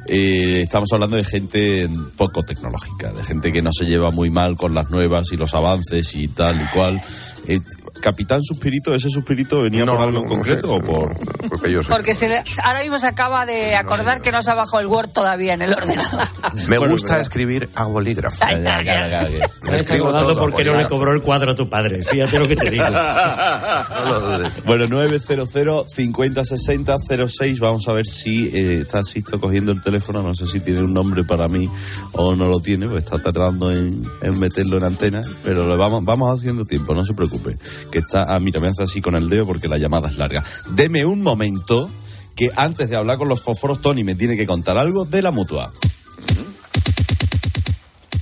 Eh, estamos hablando de gente poco tecnológica, de gente que no se lleva muy mal con las nuevas y los avances y tal y cual. Eh, Capitán Suspirito, ¿ese Suspirito venía por algo en concreto o por...? Porque yo sé. Porque se le- ahora mismo se acaba de acordar que no se ha bajado el Word todavía en el ordenador. Me Bueno, gusta escribir a bolígrafo. Ay, Ya, ay, ya, ay. ya, ya. Me escribo todo porque no le bolígrafo. cobró el cuadro a tu padre. Fíjate lo que te digo. No lo dudes. Bueno, 900 50 60 06. Vamos a ver si eh, está Sisto cogiendo el teléfono. No sé si tiene un nombre para mí o no lo tiene, pues está tardando en, en meterlo en antena. Pero lo vamos, vamos haciendo tiempo, no se preocupe. Que está. Ah, mira, me hace así con el dedo porque la llamada es larga. Deme un momento que antes de hablar con los fósforos, Tony me tiene que contar algo de la mutua.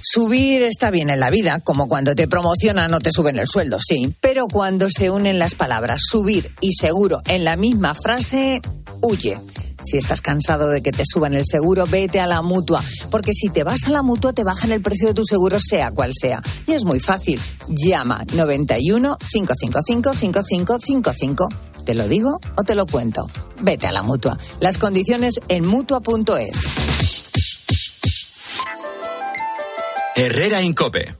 Subir está bien en la vida, como cuando te promocionan o te suben el sueldo, sí. Pero cuando se unen las palabras subir y seguro en la misma frase, huye. Si estás cansado de que te suban el seguro, vete a la mutua. Porque si te vas a la mutua, te bajan el precio de tu seguro, sea cual sea. Y es muy fácil. Llama 91 555 5555. ¿Te lo digo o te lo cuento? Vete a la mutua. Las condiciones en mutua.es. Herrera Incope.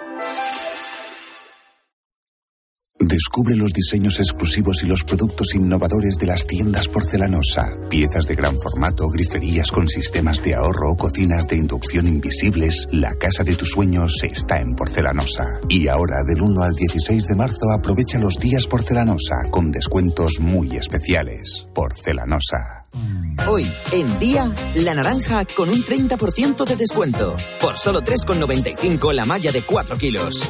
Descubre los diseños exclusivos y los productos innovadores de las tiendas porcelanosa. Piezas de gran formato, griferías con sistemas de ahorro, cocinas de inducción invisibles. La casa de tus sueños está en porcelanosa. Y ahora, del 1 al 16 de marzo, aprovecha los días porcelanosa con descuentos muy especiales. Porcelanosa. Hoy, en día, la naranja con un 30% de descuento. Por solo 3,95 la malla de 4 kilos.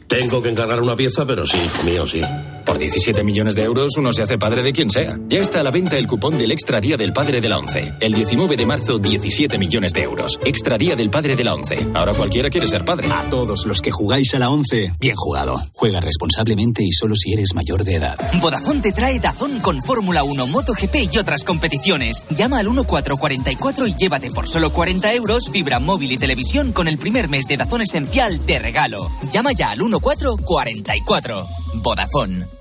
Tengo que encargar una pieza, pero sí, hijo mío, sí. Por 17 millones de euros uno se hace padre de quien sea. Ya está a la venta el cupón del Extra Día del Padre de la ONCE. El 19 de marzo, 17 millones de euros. Extra Día del Padre de la ONCE. Ahora cualquiera quiere ser padre. A todos los que jugáis a la ONCE, bien jugado. Juega responsablemente y solo si eres mayor de edad. Vodafone te trae Dazón con Fórmula 1, MotoGP y otras competiciones. Llama al 1444 y llévate por solo 40 euros fibra móvil y televisión con el primer mes de Dazón Esencial de regalo. Llama ya al 1444. Vodafone.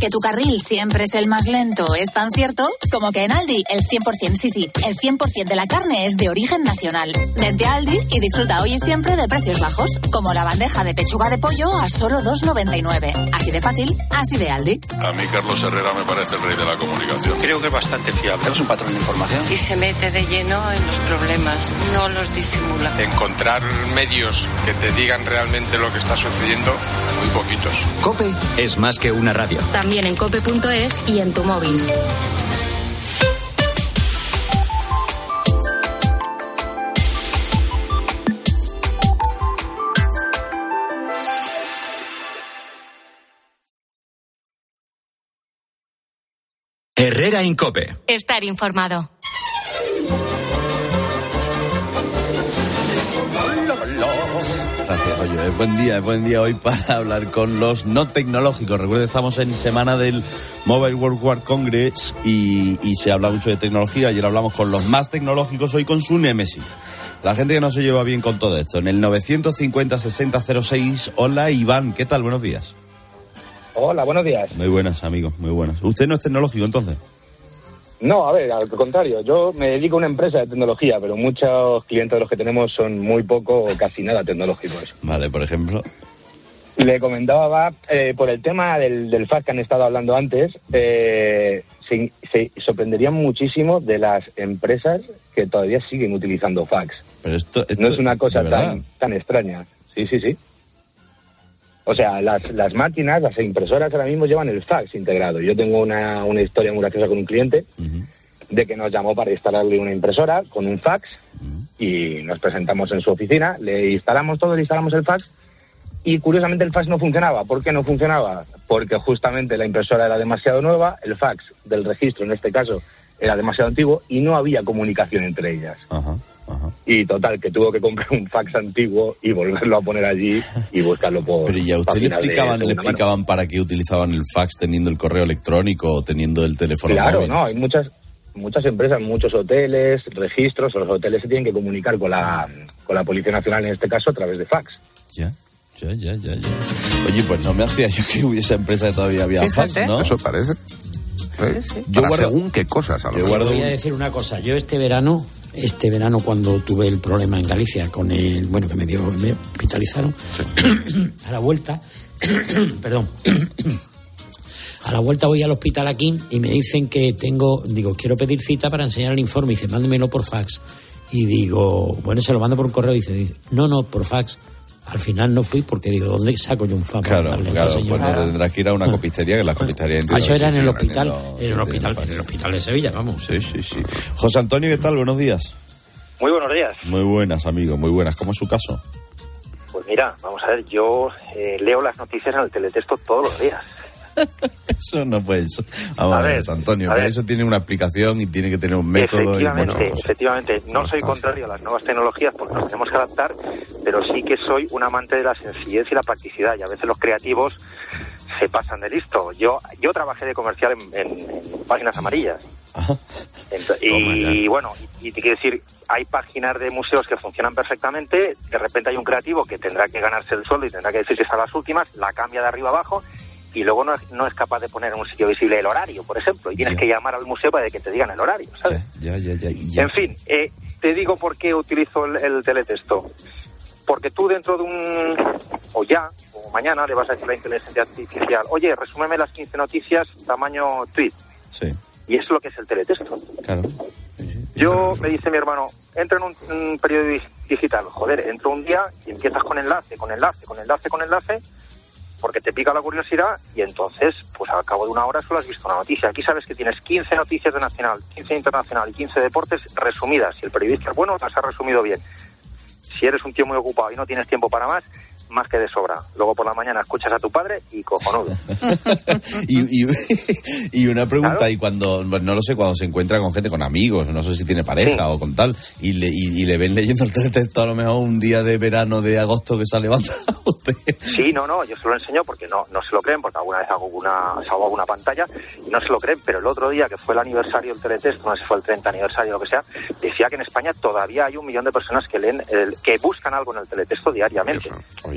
Que tu carril siempre es el más lento es tan cierto como que en Aldi el 100%, sí, sí, el 100% de la carne es de origen nacional. Vente a Aldi y disfruta hoy y siempre de precios bajos, como la bandeja de pechuga de pollo a solo 2,99. Así de fácil, así de Aldi. A mí Carlos Herrera me parece el rey de la comunicación. Creo que es bastante fiable. Es un patrón de información. Y se mete de lleno en los problemas, no los disimula. Encontrar medios que te digan realmente lo que está sucediendo, muy Cope es más que una radio. También en cope.es y en tu móvil. Herrera Incope. Estar informado. Gracias, oye, es buen día, es buen día hoy para hablar con los no tecnológicos. Recuerden, estamos en semana del Mobile World War Congress y, y se habla mucho de tecnología. Ayer hablamos con los más tecnológicos, hoy con su Nemesis. La gente que no se lleva bien con todo esto. En el 950-6006, hola Iván, ¿qué tal? Buenos días. Hola, buenos días. Muy buenas, amigos, muy buenas. ¿Usted no es tecnológico entonces? No, a ver, al contrario, yo me dedico a una empresa de tecnología, pero muchos clientes de los que tenemos son muy poco o casi nada tecnológicos. Vale, por ejemplo. Le comentaba eh, por el tema del, del fax que han estado hablando antes, eh, se, se sorprenderían muchísimo de las empresas que todavía siguen utilizando fax. Pero esto, esto No es una cosa tan, tan extraña. Sí, sí, sí. O sea, las, las máquinas, las impresoras ahora mismo llevan el fax integrado. Yo tengo una, una historia muy graciosa con un cliente de que nos llamó para instalarle una impresora con un fax y nos presentamos en su oficina, le instalamos todo, le instalamos el fax y curiosamente el fax no funcionaba. ¿Por qué no funcionaba? Porque justamente la impresora era demasiado nueva, el fax del registro en este caso era demasiado antiguo y no había comunicación entre ellas. Y total, que tuvo que comprar un fax antiguo y volverlo a poner allí y buscarlo por. Pero ya usted le explicaban, le explicaban para qué utilizaban el fax teniendo el correo electrónico o teniendo el teléfono Claro, móvil. no, hay muchas muchas empresas, muchos hoteles, registros, los hoteles se tienen que comunicar con la, con la Policía Nacional en este caso a través de fax. Ya. Ya, ya, ya, ya. Oye, pues no me hacía yo que hubiese empresa que todavía había Fíjate. fax, ¿no? Eso parece. ¿Eh? Yo Para guardo- según qué cosas, a lo Yo mejor. voy a decir una cosa. Yo este verano, este verano cuando tuve el problema en Galicia con el, bueno, que me dio, me hospitalizaron, a la vuelta, perdón, a la vuelta voy al hospital aquí y me dicen que tengo, digo, quiero pedir cita para enseñar el informe. Y dice, mándemelo por fax. Y digo, bueno, se lo mando por un correo. Y dice, dice, no, no, por fax. Al final no fui porque digo, ¿dónde saco yo un para Claro, claro, pues señora? no tendrás que ir a una copistería, que la copistería Ah, eso era en el hospital, en el hospital, en el hospital de Sevilla, vamos. Sí, sí, sí. José Antonio, ¿qué tal? Buenos días. Muy buenos días. Muy buenas, amigo, muy buenas. ¿Cómo es su caso? Pues mira, vamos a ver, yo eh, leo las noticias en el teletexto todos los días. Eso no puede ser. Vamos a, A ver, Antonio, a ver. eso tiene una aplicación y tiene que tener un método efectivamente, efectivamente, no soy contrario a las nuevas tecnologías porque nos tenemos que adaptar, pero sí que soy un amante de la sencillez y la practicidad y a veces los creativos se pasan de listo. Yo yo trabajé de comercial en, en- en páginas amarillas. Y bueno, y, y te quiero decir, hay páginas de museos que funcionan perfectamente, de repente hay un creativo que tendrá que ganarse el sueldo y tendrá que decir que son las últimas, la cambia de arriba abajo y luego no es, no es capaz de poner en un sitio visible el horario, por ejemplo, y tienes que llamar al museo para que te digan el horario, ¿sabes? Ya, ya, ya. y ya. En fin, eh, te digo por qué utilizo el, el teletexto. Porque tú dentro de un... o ya, o mañana, le vas a decir a la inteligencia artificial, oye, resúmeme las 15 noticias tamaño tweet. Sí, Y eso es lo que es el teletexto. claro. Yo, me dice mi hermano, entra en un, un periodo dig- digital. Joder, entro un día y empiezas con enlace, con enlace, con enlace, con enlace, porque te pica la curiosidad y entonces, pues al cabo de una hora solo has visto una noticia. Aquí sabes que tienes 15 noticias de nacional, 15 de internacional y 15 deportes resumidas. Si el periodista es bueno, las ha resumido bien. Si eres un tío muy ocupado y no tienes tiempo para más, más que de sobra. Luego por la mañana escuchas a tu padre y cojonudo. y, y, y una pregunta, y cuando, bueno, no lo sé, cuando se encuentra con gente, con amigos, no sé si tiene pareja o con tal, y le, y, y le ven leyendo el teletexto a lo mejor un día de verano de agosto que se levanta Sí, no, no, yo se lo enseño porque no, no se lo creen, porque alguna vez hago una, salgo a alguna pantalla y no se lo creen, pero el otro día que fue el aniversario del teletexto, no sé si fue el 30 aniversario o lo que sea, decía que en España todavía hay un millón de personas que leen, el- que buscan algo en el teletexto diariamente.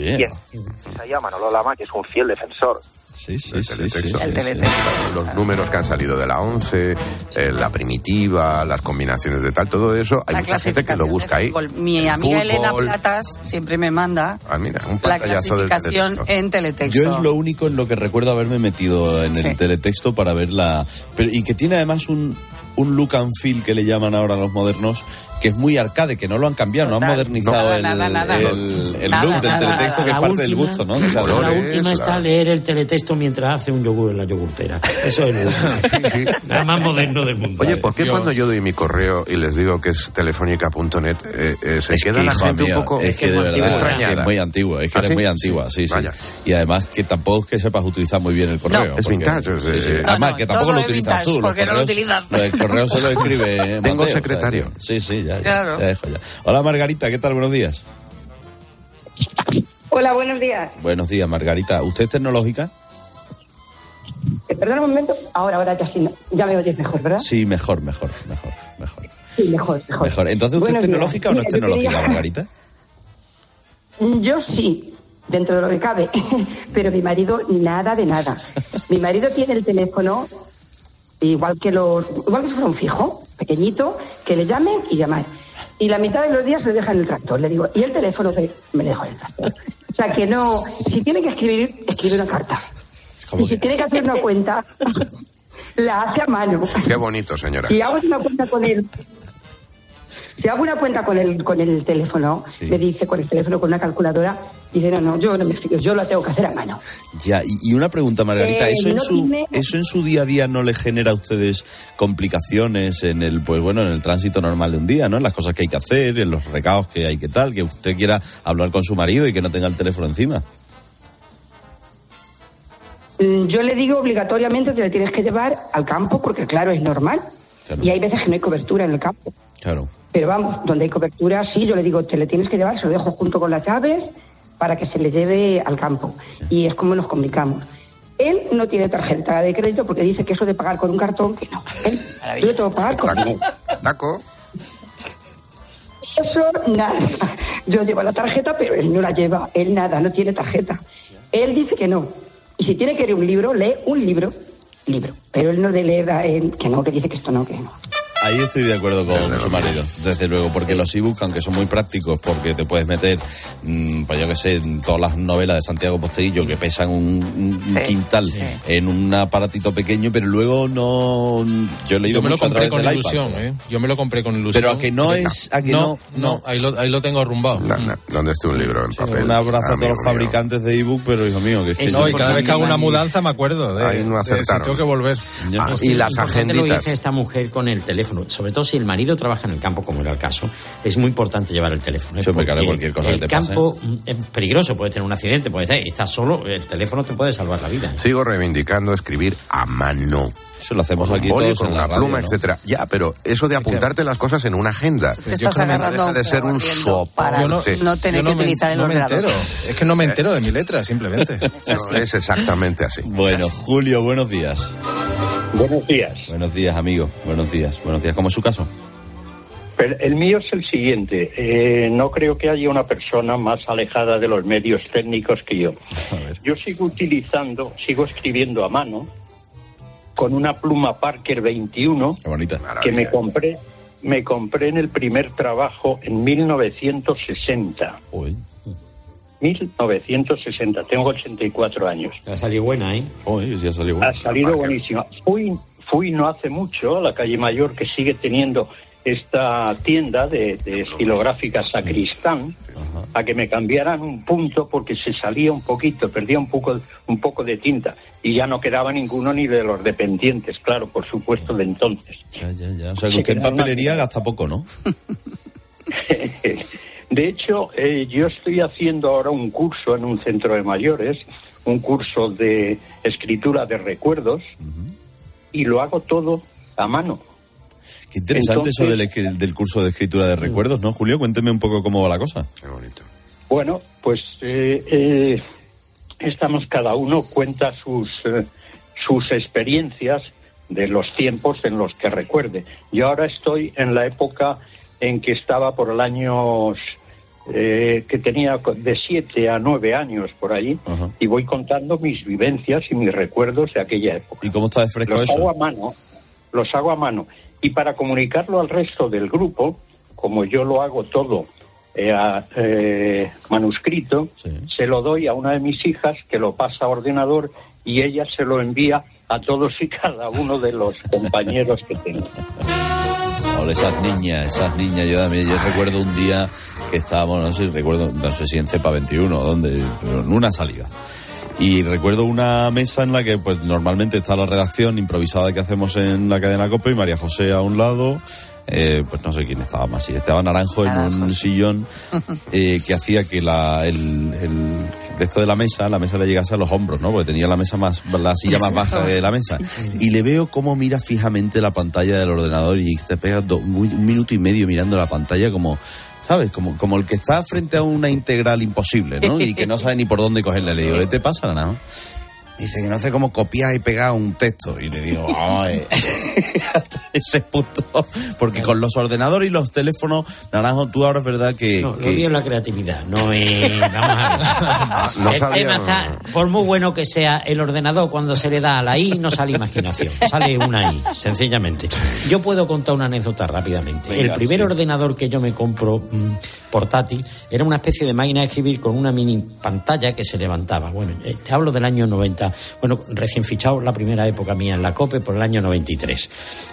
Oye. Y en- se llama Manolo Lama, que es un fiel defensor. Sí, sí, El sí, teletexto. sí, sí, sí. Los números que han salido de la 11, eh, la primitiva, las combinaciones de tal, todo eso, hay La mucha gente que lo clasificación busca ahí. Mi El amiga Elena fútbol. Platas siempre me manda Ah, mira, un la pantallazo del clasificación teletexto. en teletexto. Yo es lo único en lo que recuerdo haberme metido en el teletexto para ver la... pero- y que tiene además un, un look and feel que le llaman ahora los modernos, que es muy arcade, que no lo han cambiado, no han modernizado No, el, nada, nada. el- el Nada, look del nada, teletexto, que es La parte del gusto, ¿no? Sea, la última está leer el teletexto mientras hace un yogur en la yogurtera. Eso es lo último. Nada más moderno del mundo. Oye, ¿por qué cuando yo doy mi correo y les digo que es telefónica.net, eh, eh, se Es queda que, la gente un poco es que de verdad, extrañada? que es muy antigua, es que ¿Ah, eres sí? muy antigua, sí, sí. Y además que tampoco es que sepas utilizar muy bien el correo. No. Es vintage, es sí, sí. Además no, que tampoco lo es utilizas tú. los porque no lo utilizas. del correo se lo escribe Tengo secretario. sí, sí, ya, ya, Claro. ya dejo ya. Hola Margarita, ¿qué tal? Buenos días. Hola, buenos días. Buenos días, Margarita. ¿Usted es tecnológica? Eh, perdona un momento. Ahora, ahora ya sí, ya me oyes mejor, ¿verdad? Sí, mejor, mejor, mejor, mejor. Sí, mejor, mejor. Mejor. Entonces, ¿usted Buenos es tecnológica días. o no es tecnológica, quería- Margarita? Yo sí, dentro de lo que cabe, pero mi marido nada de nada. Mi marido tiene el teléfono igual que los, igual que si fuera un fijo, pequeñito, que le llamen y llamar. Y la mitad de los días se lo deja en el tractor. Le digo, y el teléfono se- me dejo en el tractor. O sea que no, si tiene que escribir, escribe una carta. Y si tiene que hacer una cuenta, la hace a mano. Qué bonito, señora. Si hago una cuenta con él, si hago una cuenta con el, con el teléfono, me dice con el teléfono, con una calculadora, dice, no, no, yo no me explico, yo lo tengo que hacer a mano. Ya, y, una pregunta, Margarita, Eh, ¿eso, en su, ¿eso en su día a día no le genera a ustedes complicaciones en el, pues bueno, en el tránsito normal de un día, ¿no? En las cosas que hay que hacer, en los recados que hay que tal, que usted quiera hablar con su marido y que no tenga el teléfono encima. Mm, Yo le digo obligatoriamente que le tienes que llevar al campo, porque claro, es normal. Claro. Y hay veces que no hay cobertura en el campo. Claro. Pero vamos, donde hay cobertura, sí, yo le digo, te le tienes que llevar, se lo dejo junto con las llaves para que se le lleve al campo. Y es como nos comunicamos. Él no tiene tarjeta de crédito porque dice que eso de pagar con un cartón, que no. Él, yo tengo que pagar con Daco. Eso, nada. Yo llevo la tarjeta, pero él no la lleva. Él nada, no tiene tarjeta. Él dice que no. Y si tiene que leer un libro, lee un libro. Libro. Pero él no le lee a él, que no, que dice que esto no, que no. Ahí estoy de acuerdo con su marido, desde luego, porque los ebooks, aunque son muy prácticos, porque te puedes meter, mm, pues yo que sé, en todas las novelas de Santiago Posteguillo que pesan un, un Sí, quintal sí. en un aparatito pequeño, pero luego no. Yo he leído Yo me lo mucho a compré través con del ilusión, iPad. ¿eh? Yo me lo compré con ilusión. Pero a que no es- a que no- no. ahí, lo, ahí lo tengo arrumbado. ¿Dónde esté un libro en papel? Un abrazo a todos los fabricantes de ebook, pero hijo mío, que es que No, y cada vez que hago una mudanza me acuerdo de, Ahí no de si acertaron. tengo que volver. Ah, Pues y sí, las importante lo agenditas. dice esta mujer con el teléfono. Sobre todo si el marido trabaja en el campo, como era el caso, es muy importante llevar el teléfono. Sí, claro, cualquier cosa que el te pase. campo mm, es peligroso, puede tener un accidente, puede estar, estás solo, el teléfono te puede salvar la vida. ¿eh? Sigo reivindicando escribir a mano. Eso lo hacemos con aquí boli, todos con en una la radio, pluma, ¿no? etcétera. Ya, pero eso de apuntarte las cosas en una agenda. Te estás no agarrando deja de ser un soporte. no tener Yo no que me- utilizar el no me ordenador. entero. Es que no me entero de mi letra, simplemente. No, es exactamente así. Bueno, Julio, buenos días. Buenos días. Buenos días, amigo. Buenos días. Buenos días. ¿Cómo es su caso? Pero el mío es el siguiente. Eh, no creo que haya una persona más alejada de los medios técnicos que yo. Yo sigo utilizando, sigo escribiendo a mano con una pluma Parker 21 Qué bonita. que me compré, me compré en el primer trabajo en 1960. Uy. 1960. Tengo 84 años. Ha salido buena, ¿eh? Uy, sí ha salido buena. Ha salido buenísima. Fui, fui no hace mucho a la calle Mayor que sigue teniendo esta tienda de, de estilográfica Sacristán a que me cambiaran un punto porque se salía un poquito, perdía un poco, un poco de tinta y ya no quedaba ninguno ni de los dependientes, claro, por supuesto, de entonces. Ya, ya, ya. O sea, que Se usted en papelería gasta poco, ¿no? De hecho, eh, yo estoy haciendo ahora un curso en un centro de mayores, un curso de escritura de recuerdos, y lo hago todo a mano. Qué interesante Entonces- eso del curso de escritura de recuerdos, ¿no, Julio? Cuénteme un poco cómo va la cosa. Qué bonito. Bueno, pues eh, eh, estamos cada uno cuenta sus eh, sus experiencias de los tiempos en los que recuerde. Yo ahora estoy en la época en que estaba por el año eh, que tenía de siete a nueve años por ahí y voy contando mis vivencias y mis recuerdos de aquella época. ¿Y cómo está de fresco los eso? hago a mano, los hago a mano. Y para comunicarlo al resto del grupo, como yo lo hago todo eh, eh, manuscrito, se lo doy a una de mis hijas que lo pasa a ordenador y ella se lo envía a todos y cada uno de los compañeros que tengo. Hola, esas niñas, esas niñas. Yo también yo recuerdo un día que estábamos, no sé, recuerdo, no sé si en CEPA 21 o dónde, pero en una salida. Y recuerdo una mesa en la que pues normalmente está la redacción improvisada que hacemos en la cadena COPE y María José a un lado, eh, pues no sé quién estaba más, si estaba Naranjo en un sillón eh, que hacía que la, el, el- de esto de la mesa, la mesa le llegase a los hombros, ¿no? Porque tenía la mesa más, la silla más baja de la mesa. Y le veo cómo mira fijamente la pantalla del ordenador y te pega do- muy- un minuto y medio mirando la pantalla como, ¿sabes? Como, como el que está frente a una integral imposible, ¿no? Y que no sabe ni por dónde cogerle. Le digo, ¿qué te pasa, Naranjo? Dice que no sé cómo copiar y pegar un texto. Y le digo, vamos a ver. hasta ese punto. Porque con los ordenadores y los teléfonos, Naranjo, tú ahora es verdad que... No, que- lo mío es la creatividad, no es... Vamos a ver. No el sabía- tema está, por muy bueno que sea el ordenador, cuando se le da a la I no sale imaginación, sale una I, sencillamente. Yo puedo contar una anécdota rápidamente. Venga, el primer sí. ordenador que yo me compro mm, portátil era una especie de máquina de escribir con una mini pantalla que se levantaba. Bueno, eh, te hablo del año 90, bueno, recién fichado la primera época mía en la COPE por el año 93.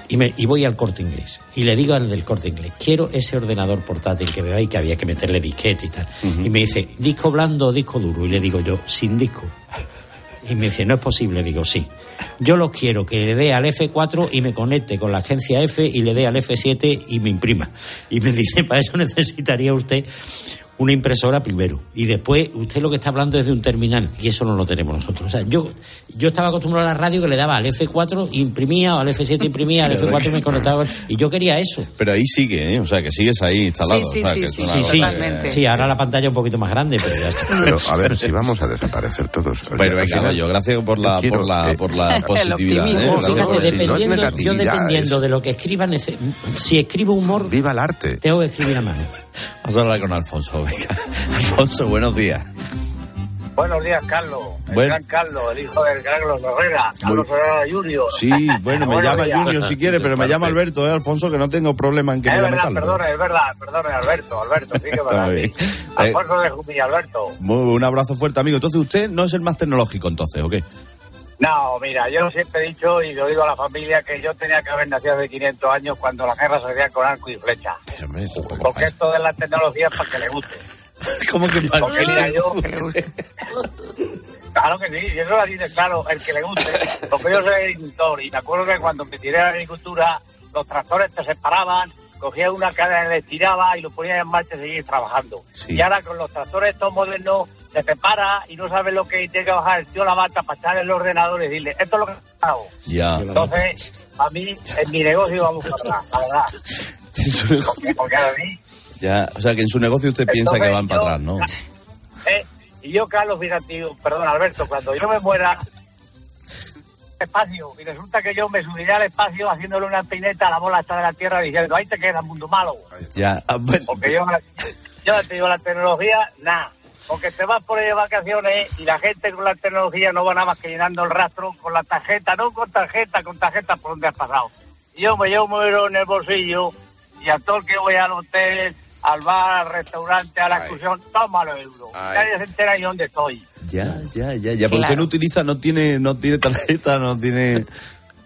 Y, me, y voy al corte inglés. Y le digo al del corte inglés, quiero ese ordenador portátil que veo ahí, que había que meterle disquete y tal. Y me dice, ¿disco blando o disco duro? Y le digo yo, sin disco. Y me dice, no es posible. Digo, sí. Yo los quiero que le dé al F4 y me conecte con la agencia F y le dé al F7 y me imprima. Y me dice, para eso necesitaría usted una impresora primero. Y después, usted lo que está hablando es de un terminal, y eso no lo tenemos nosotros. O sea, yo, yo estaba acostumbrado a la radio que le daba al F4, imprimía, o al F7 imprimía, al F4 me conectaba, y yo quería eso. Pero ahí sigue, ¿eh? O sea, que sigues ahí instalado. Sí, sí, o sea, sí, que sí, sí, sí. que- Sí, ahora la pantalla un poquito más grande, pero ya está. Pero a ver si vamos a desaparecer todos. Pero venga, final, yo gracias por la, quiero, por la, eh, por la positividad. ¿eh? optimismo, fíjate, dependiendo- Dependiendo- no es yo dependiendo es- de lo que escriba, nece- si escribo humor, Viva el arte. tengo que escribir a mano. Vamos a hablar con Alfonso. Venga. Alfonso, buenos días. Buenos días, Carlos. El Bueno. gran Carlos, el hijo del Carlos Herrera. Carlos Herrera Junior. Sí, bueno, me llama días. Junior si quiere, pero me llama Alberto, ¿eh, Alfonso? Que no tengo problema en que Es me llame verdad, Carlos. perdone, es verdad, perdone, Alberto, Alberto, sí que verdad. bien. sí. Eh, Alfonso de Jumilla, Alberto. muy- un abrazo fuerte, amigo. Entonces, usted no es el más tecnológico, entonces, ¿o qué? No, mira, yo siempre he dicho y lo digo a la familia que yo tenía que haber nacido hace 500 años cuando las guerras se hacían con arco y flecha. Porque esto de la tecnología es para que le guste. ¿Cómo que para Porque mira, yo... Claro que sí, y eso lo dice claro, el que le guste. Porque yo soy agricultor y me acuerdo que cuando me tiré a la agricultura, los tractores te separaban, cogías una cadena, le tiraba y lo ponías en marcha y seguías trabajando. Y ahora con los tractores estos modernos, se te para y no sabes lo que tiene que bajar el tío la bata para echar el ordenador y decirle, esto es lo que hago. Ya. Entonces, a mí, en mi negocio vamos para atrás, la verdad. Porque, porque a mí, Ya, o sea, que en su negocio usted piensa que van para atrás, ¿no? eh, y yo, Carlos, fíjate, perdón, Alberto, cuando yo me muera, espacio, y resulta que yo me subiré al espacio haciéndole una pineta a la bola esta de la Tierra diciendo, ahí te queda mundo malo. Ya, ah, Porque yo, yo te digo, la tecnología, nada. Porque te vas por ahí de vacaciones y la gente con la tecnología no va nada más que llenando el rastro con la tarjeta, no con tarjeta, con tarjeta por donde has pasado. Yo me llevo un euro en el bolsillo y a todo el que voy al hotel, al bar, al restaurante, a la excursión, toma los euros. Nadie se entera ni dónde estoy. ya, ya, ya, ya. Pero Claro. usted no utiliza, no tiene, no tiene tarjeta, no tiene.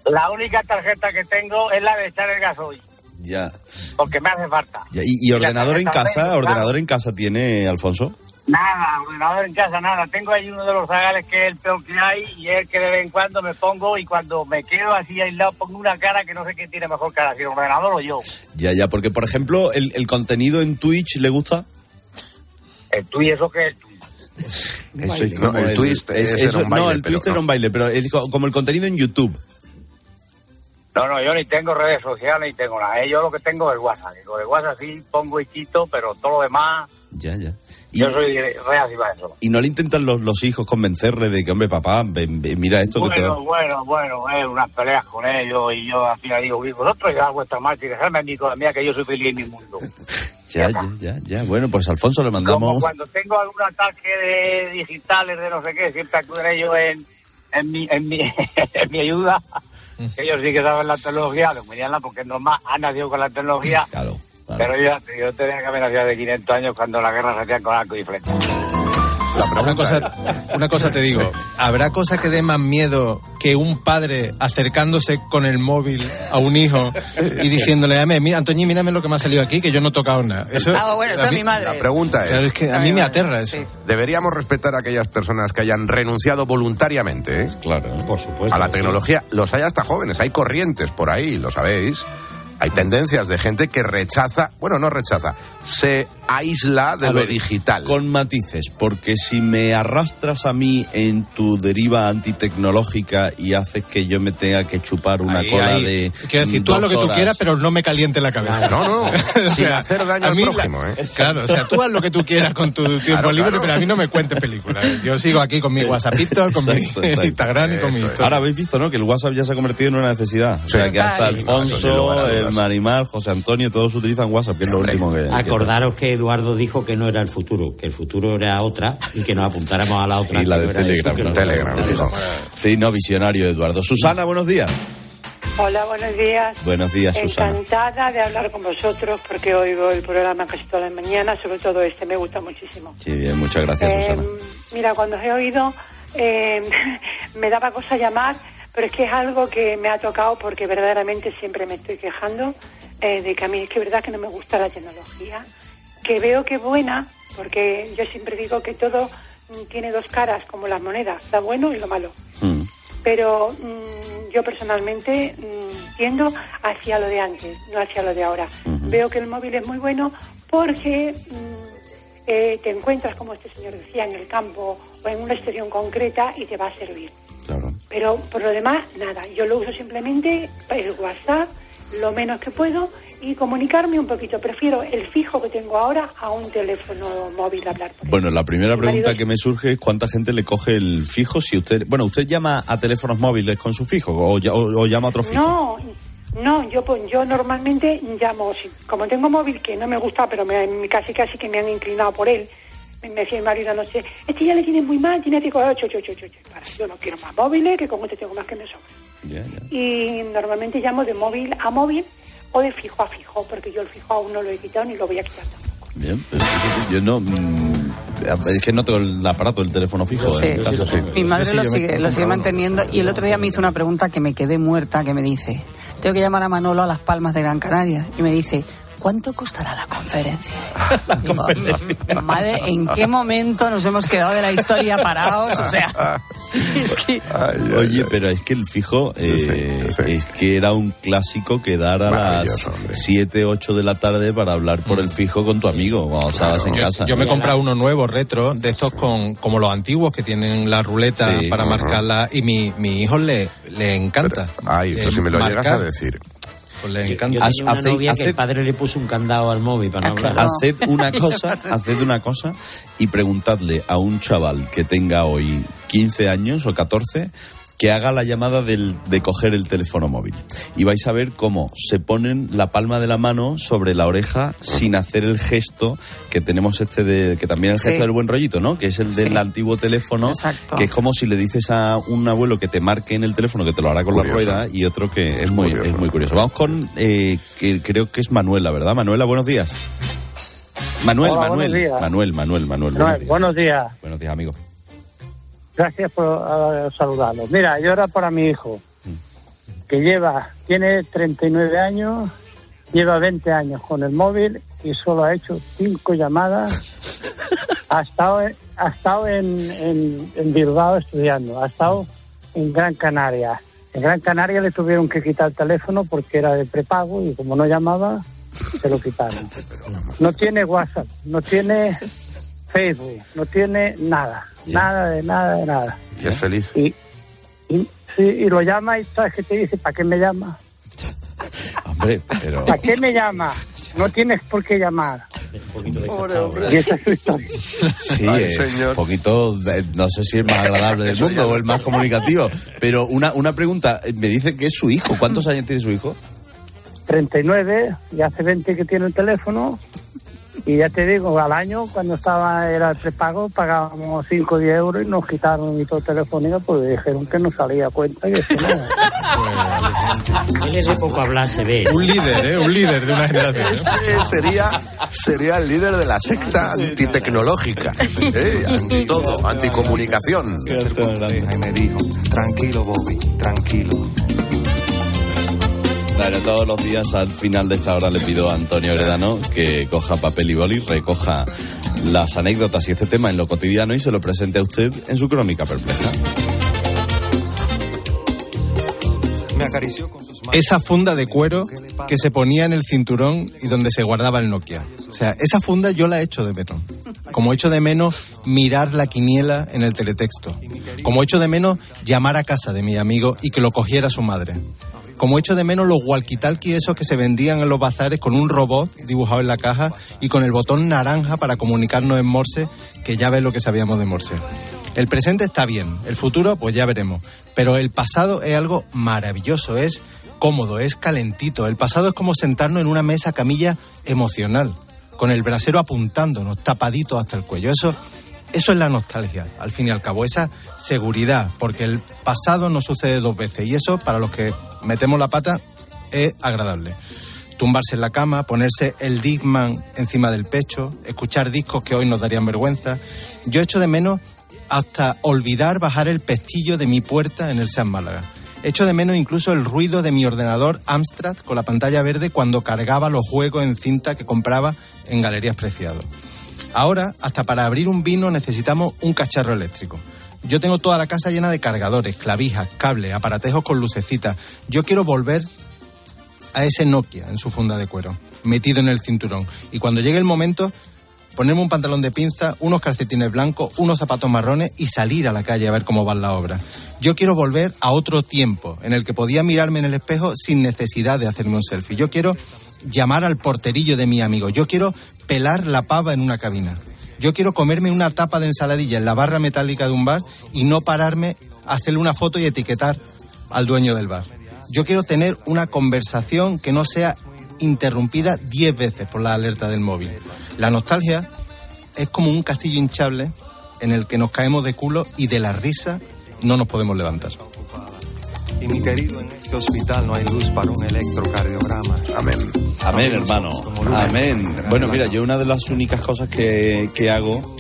La única tarjeta que tengo es la de echar el gasoil, Ya. porque me hace falta. ya. ¿Y, y ordenador en casa? ¿Ordenador en casa tiene, Alfonso? Nada, ordenador en casa, nada. Tengo ahí uno de los zagales que es el peor que hay y es el que de vez en cuando me pongo y cuando me quedo así aislado pongo una cara que no sé quién tiene mejor cara, si el ordenador o yo. Ya, ya, porque por ejemplo, el, el contenido en Twitch le gusta. El y eso que es Eso es No, como el twist ese era un no, baile, el pero twist era no. un baile, pero es co- como el contenido en YouTube. No, no, yo ni tengo redes sociales ni tengo nada. ¿eh? Yo lo que tengo es el WhatsApp. Con el WhatsApp sí pongo y quito, pero todo lo demás, Ya, ya. Yo soy para eso. Y no le intentan los, los hijos convencerle de que, hombre, papá, ven, ven, mira esto que te Bueno, va. bueno, bueno, eh, unas peleas con ellos y yo al final digo, "Uy, vosotros ya vuestra marcha y dejadme a mí con la mía que yo soy feliz en mi mundo. Ya, ya, ya, ya. Bueno, pues Alfonso le Como mandamos. cuando tengo algún ataque de digitales, de no sé qué, siempre acuden ellos en, en, mi, en, mi, en mi ayuda. Ellos sí que saben la tecnología, lo miran porque es normal, han nacido con la tecnología. Pero yo, yo tenía que haber nacido de 500 años cuando la guerra se hacía con arco y flecha. Una cosa, una cosa te digo, ¿habrá cosa que dé más miedo que un padre acercándose con el móvil a un hijo y diciéndole, "Ame, mira, Antoñín, mírame lo que me ha salido aquí, que yo no he tocado nada? Eso, Ah, bueno, eso a mí- mi madre. La pregunta es, es que a mí me aterra eso. ¿deberíamos respetar a aquellas personas que hayan renunciado voluntariamente eh? claro, por supuesto, a la sí. tecnología? Los hay hasta jóvenes, hay corrientes por ahí, lo sabéis. Hay tendencias de gente que rechaza, bueno, no rechaza, se aísla de A lo ver, digital. Con matices, porque si me arrastras a mí en tu deriva antitecnológica y haces que yo me tenga que chupar una Ahí, cola ahí. de. Quiero decir, tú haz lo que tú horas. quieras, pero no me caliente la cabeza. No, no, O sin sea, hacer daño a al la- prójimo, ¿eh? Claro, o sea, tú haz lo que tú quieras con tu tiempo Claro, libre, claro. pero a mí no me cuentes películas. Yo sigo aquí con mi WhatsAppito, con Exacto, mi exacto. Instagram y con mi... Ahora habéis visto, ¿no? Que el WhatsApp ya se ha convertido en una necesidad. O sea, que hasta Sí, Alfonso, sin Marimar, José Antonio, todos utilizan WhatsApp, que es lo último que. Acordaros que Eduardo dijo que no era el futuro, que el futuro era otra y que nos apuntáramos a la otra. Y la de no eso, Telegram. que no- Telegram. Sí, no, visionario, Eduardo. Susana, buenos días. Hola, buenos días. Buenos días, Susana. Encantada de hablar con vosotros porque oigo el programa casi todas las mañanas, sobre todo este, me gusta muchísimo. Sí, bien, muchas gracias, Eh, Susana. mira, cuando os he oído eh, me daba cosa llamar, pero es que es algo que me ha tocado porque verdaderamente siempre me estoy quejando eh, de que a mí es que es verdad que no me gusta la tecnología, que veo que buena, porque yo siempre digo que todo mm, tiene dos caras como las monedas, lo bueno y lo malo Mm. pero mm, yo personalmente mm, tiendo hacia lo de antes, no hacia lo de ahora. Veo que el móvil es muy bueno porque eh, te encuentras, como este señor decía, en el campo o en una estación concreta y te va a servir. Pero por lo demás, nada. Yo lo uso simplemente el WhatsApp, lo menos que puedo, y comunicarme un poquito. Prefiero el fijo que tengo ahora a un teléfono móvil hablar. Por Bueno, la primera pregunta que me surge es cuánta gente le coge el fijo si usted... Bueno, ¿usted llama a teléfonos móviles con su fijo o, ya- o- o llama a otro fijo? No, no, yo pues, yo normalmente llamo, como tengo móvil que no me gusta, pero me, me- casi casi que me han inclinado por él. Me, decía mi marido anoche, este ya le tiene muy mal, tiene que coger ocho, ocho, ocho, ocho, ocho. Para, yo no quiero más móviles, que con este tengo más que me sobra. Y normalmente llamo de móvil a móvil o de fijo a fijo, porque yo el fijo aún no lo he quitado ni lo voy a quitar. Bien, pero yo no... mm, Es que no tengo el aparato del teléfono fijo. Sí. en casa, sí. Mi madre sí, lo sigue, lo sigue manteniendo y el otro día me hizo una pregunta que me quedé muerta, que me dice, tengo que llamar a Manolo a Las Palmas de Gran Canaria y me dice, ¿cuánto costará la conferencia? Digo, madre, ¿en qué momento nos hemos quedado de la historia parados? O sea, es que... Oye, pero es que el fijo eh, es que era un clásico quedar a las Maravilloso, hombre. 7, 8 de la tarde para hablar por el fijo con tu amigo cuando estabas en Yo, casa. yo me he comprado uno nuevo, retro, de estos con como los antiguos que tienen la ruleta Sí. para marcarla y mi, mi hijo le, le encanta. Ay, esto Eh, si me lo llegas marcar. a decir. Pues le Yo, encanta. yo tenía una novia que el padre le puso un candado al móvil para no hablar. Haced una cosa, haced una cosa y preguntadle a un chaval que tenga hoy 15 años o 14 que haga la llamada del, de coger el teléfono móvil. Y vais a ver cómo se ponen la palma de la mano sobre la oreja sin hacer el gesto que tenemos este de, que también es el Sí. gesto del buen rollito, ¿no? Que es el del Sí. antiguo teléfono, Exacto. que es como si le dices a un abuelo que te marque en el teléfono que te lo hará con Curioso. la rueda y otro que es muy, es muy curioso. Vamos con, eh, que creo que es Manuela, ¿verdad? Manuela, buenos días. Manuel, Hola, Manuel, buenos días. Manuel, Manuel, Manuel, No, buenos días. buenos días. Buenos días, amigo. Gracias por eh, saludarlos. Mira, yo era para mi hijo, que lleva, tiene 39 años, lleva 20 años con el móvil y solo ha hecho cinco llamadas. ha estado, ha estado en, en Bilbao estudiando, ha estado en Gran Canaria. En Gran Canaria le tuvieron que quitar el teléfono porque era de prepago y como no llamaba, se lo quitaron. No tiene WhatsApp, no tiene Facebook, no tiene nada, nada de nada de nada. Y es feliz. Y, y, sí, y lo llama y sabes qué te dice, ¿para qué me llama? Hombre, pero... ¿Para qué me llama? No tienes por qué llamar. Y esa es su historia. Sí, Ay, eh, señor. un poquito, eh, no sé si el más agradable del mundo o el más comunicativo, pero una, una pregunta, eh, me dice que es su hijo, ¿cuántos años tiene su hijo? 39, y hace 20 que tiene el teléfono. Y ya te digo, al año, cuando estaba era el prepago, pagábamos 5 o 10 euros y nos quitaron mi todo telefónica porque dijeron que no salía cuenta y eso no. Él es de poco hablar, se ve. Un líder, ¿eh? Un líder de una generación. ¿eh? Este sería, sería el líder de la secta antitecnológica. ¿eh? Anti todo, anticomunicación. Y me dijo, tranquilo Bobby, tranquilo. Claro, todos los días al final de esta hora le pido a Antonio Heredano que coja papel y boli, recoja las anécdotas y este tema en lo cotidiano y se lo presente a usted en su crónica perpleja. Me acarició con sus manos. Esa funda de cuero que se ponía en el cinturón y donde se guardaba el Nokia. O sea, esa funda yo la echo de menos. Como echo de menos mirar la quiniela en el teletexto. Como echo de menos llamar a casa de mi amigo y que lo cogiera su madre. Como echo de menos los walkie-talkie esos que se vendían en los bazares con un robot dibujado en la caja y con el botón naranja para comunicarnos en Morse, que ya ves lo que sabíamos de Morse. El presente está bien, el futuro pues ya veremos, pero el pasado es algo maravilloso, es cómodo, es calentito. El pasado es como sentarnos en una mesa camilla emocional, con el brasero apuntándonos, tapadito hasta el cuello. Eso, eso es la nostalgia, al fin y al cabo, esa seguridad, porque el pasado no sucede dos veces y eso, para los que metemos la pata, es agradable. Tumbarse en la cama, ponerse el Digman encima del pecho, escuchar discos que hoy nos darían vergüenza. Yo echo de menos hasta olvidar bajar el pestillo de mi puerta en el Seat Málaga. Echo de menos incluso el ruido de mi ordenador Amstrad con la pantalla verde cuando cargaba los juegos en cinta que compraba en Galerías Preciado. Ahora, hasta para abrir un vino necesitamos un cacharro eléctrico. Yo tengo toda la casa llena de cargadores, clavijas, cables, aparatejos con lucecitas. Yo quiero volver a ese Nokia en su funda de cuero, metido en el cinturón. Y cuando llegue el momento, ponerme un pantalón de pinza, unos calcetines blancos, unos zapatos marrones y salir a la calle a ver cómo va la obra. Yo quiero volver a otro tiempo en el que podía mirarme en el espejo sin necesidad de hacerme un selfie. Yo quiero llamar al porterillo de mi amigo. Yo quiero pelar la pava en una cabina. Yo quiero comerme una tapa de ensaladilla en la barra metálica de un bar y no pararme a hacerle una foto y etiquetar al dueño del bar. Yo quiero tener una conversación que no sea interrumpida diez veces por la alerta del móvil. La nostalgia es como un castillo hinchable en el que nos caemos de culo y de la risa no nos podemos levantar. Y mi querido, en este hospital no hay luz para un electrocardiograma. Amén. Amén, hermano. Amén. Bueno, mira, yo una de las únicas cosas que, que hago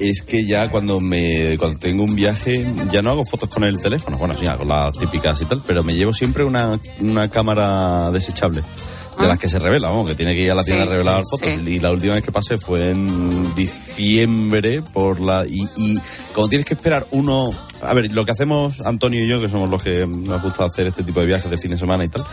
es que ya cuando me cuando tengo un viaje ya no hago fotos con el teléfono, bueno, sí, hago las típicas y tal, pero me llevo siempre una, una cámara desechable. De las que se revela, vamos, que tiene que ir a la tienda Sí, a revelar sí, fotos. sí. Y la última vez que pasé fue en diciembre por la. Y, y como tienes que esperar uno. A ver, lo que hacemos Antonio y yo, que somos los que nos gusta hacer este tipo de viajes de fin de semana y tal,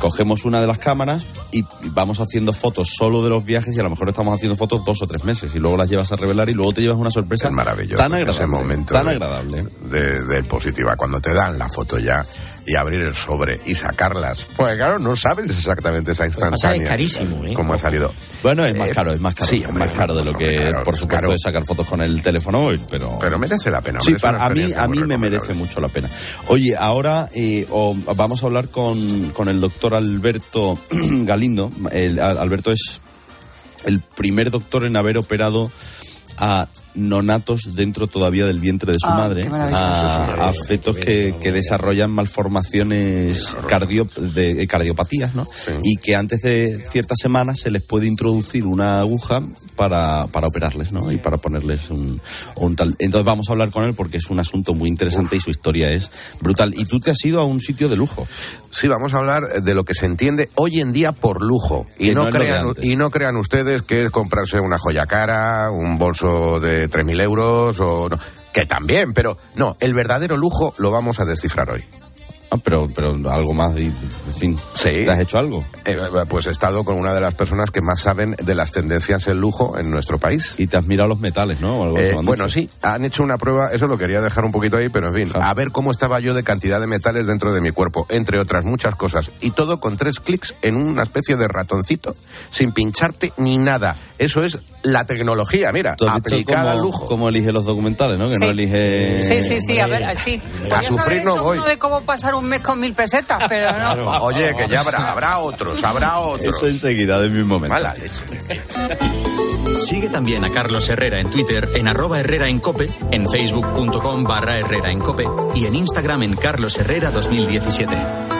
cogemos una de las cámaras y vamos haciendo fotos solo de los viajes y a lo mejor estamos haciendo fotos dos o tres meses y luego las llevas a revelar y luego te llevas una sorpresa maravilloso tan ese agradable. momento tan agradable. de, de positiva, cuando te dan la foto ya y abrir el sobre y sacarlas. Pues claro, no sabes exactamente esa instantánea. es carísimo, ¿eh? Cómo ha salido. Bueno, es más caro, es más caro. sí, es más caro de lo que, por supuesto, claro. es sacar fotos con el teléfono móvil, pero... Pero merece la pena. Sí, para, a mí, a mí me merece mucho la pena. Oye, ahora eh, vamos a hablar con, con el doctor Alberto Galindo. El- Alberto es el primer doctor en haber operado a nonatos dentro todavía del vientre de su Ah, madre, a, a fetos que, que desarrollan malformaciones cardio, de, eh, cardiopatías, ¿no? Y que antes de ciertas semanas se les puede introducir una aguja para, para operarles, ¿no? Y para ponerles un, un tal. Entonces vamos a hablar con él porque es un asunto muy interesante y su historia es brutal. Y tú te has ido a un sitio de lujo. Sí, vamos a hablar de lo que se entiende hoy en día por lujo. Y Que no, crean, y no crean ustedes que es comprarse una joya cara, un bolso de 3.000 euros o... no, que también, pero no, el verdadero lujo lo vamos a descifrar hoy. Ah, pero, pero algo más, y, en fin. Sí. ¿Te has hecho algo? Eh, pues he estado con una de las personas que más saben de las tendencias en lujo en nuestro país. Y te has mirado los metales, ¿no? O algo Eh, bueno, dicho. sí, han hecho una prueba, eso lo quería dejar un poquito ahí, pero en fin, a ver cómo estaba yo de cantidad de metales dentro de mi cuerpo, entre otras muchas cosas. Y todo con tres clics en una especie de ratoncito, sin pincharte ni nada. Eso es la tecnología, mira, ¿Tú has visto aplicada al lujo. cómo elige los documentales, no? Que Sí. no elige... Sí, sí, sí, a ver, sí. Podrías sufrir no voy. de cómo pasar un mes con mil pesetas, pero no. Oye, que ya habrá, habrá otros, habrá otros. Eso enseguida, de mi momento. Mala leche. Sigue también a Carlos Herrera en Twitter en arroba Herrera en Cope, en facebook.com barra Herrera en Cope y en Instagram en Carlos Herrera 2017.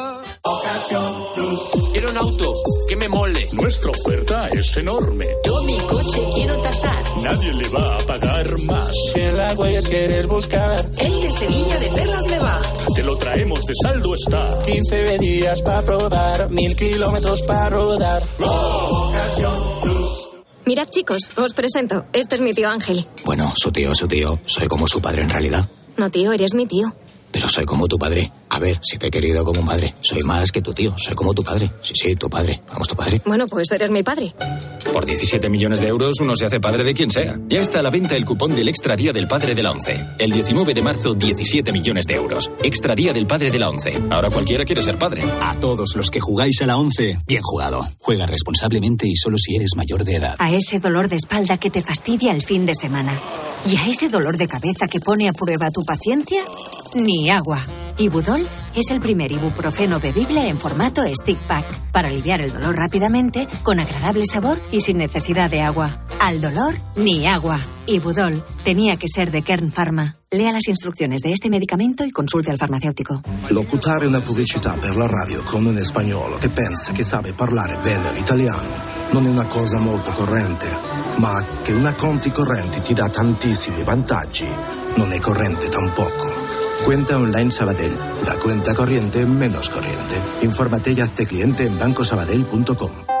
Quiero un auto que me mole. Nuestra oferta es enorme. Yo mi coche quiero tasar. Nadie le va a pagar más. Si en la huellas quieres buscar El de Sevilla de Perlas me va. Te lo traemos de saldo está. 15 días para probar, mil kilómetros para rodar. Mirad chicos, os presento. Este es mi tío Ángel. Bueno, su tío, su tío. Soy como su padre en realidad. No tío, eres mi tío. Pero soy como tu padre. A ver, si te he querido como un padre. Soy más que tu tío. Soy como tu padre. Sí, sí, tu padre. Vamos, tu padre. Bueno, pues eres mi padre. Por 17 millones de euros uno se hace padre de quien sea. Ya está a la venta el cupón del Extra Día del Padre de la ONCE. El 19 de marzo, 17 millones de euros. Extra Día del Padre de la ONCE. Ahora cualquiera quiere ser padre. A todos los que jugáis a la 11, bien jugado. Juega responsablemente y solo si eres mayor de edad. A ese dolor de espalda que te fastidia el fin de semana. Y a ese dolor de cabeza que pone a prueba tu paciencia, ni agua. Ibudol es el primer ibuprofeno bebible en formato stick pack para aliviar el dolor rápidamente, con agradable sabor y sin necesidad de agua. Al dolor, ni agua. Ibudol tenía que ser de Kern Pharma. Lea las instrucciones de este medicamento y consulte al farmacéutico. Locutare una pubblicità per la radio con un spagnolo che pensa che sabe parlare bene l'italiano non è una cosa molto corrente, ma che una conti corrente ti dà tantissimi vantaggi non è corrente tampoco. Cuenta online Sabadell, la cuenta corriente menos corriente. Infórmate y hazte cliente en bancosabadell.com.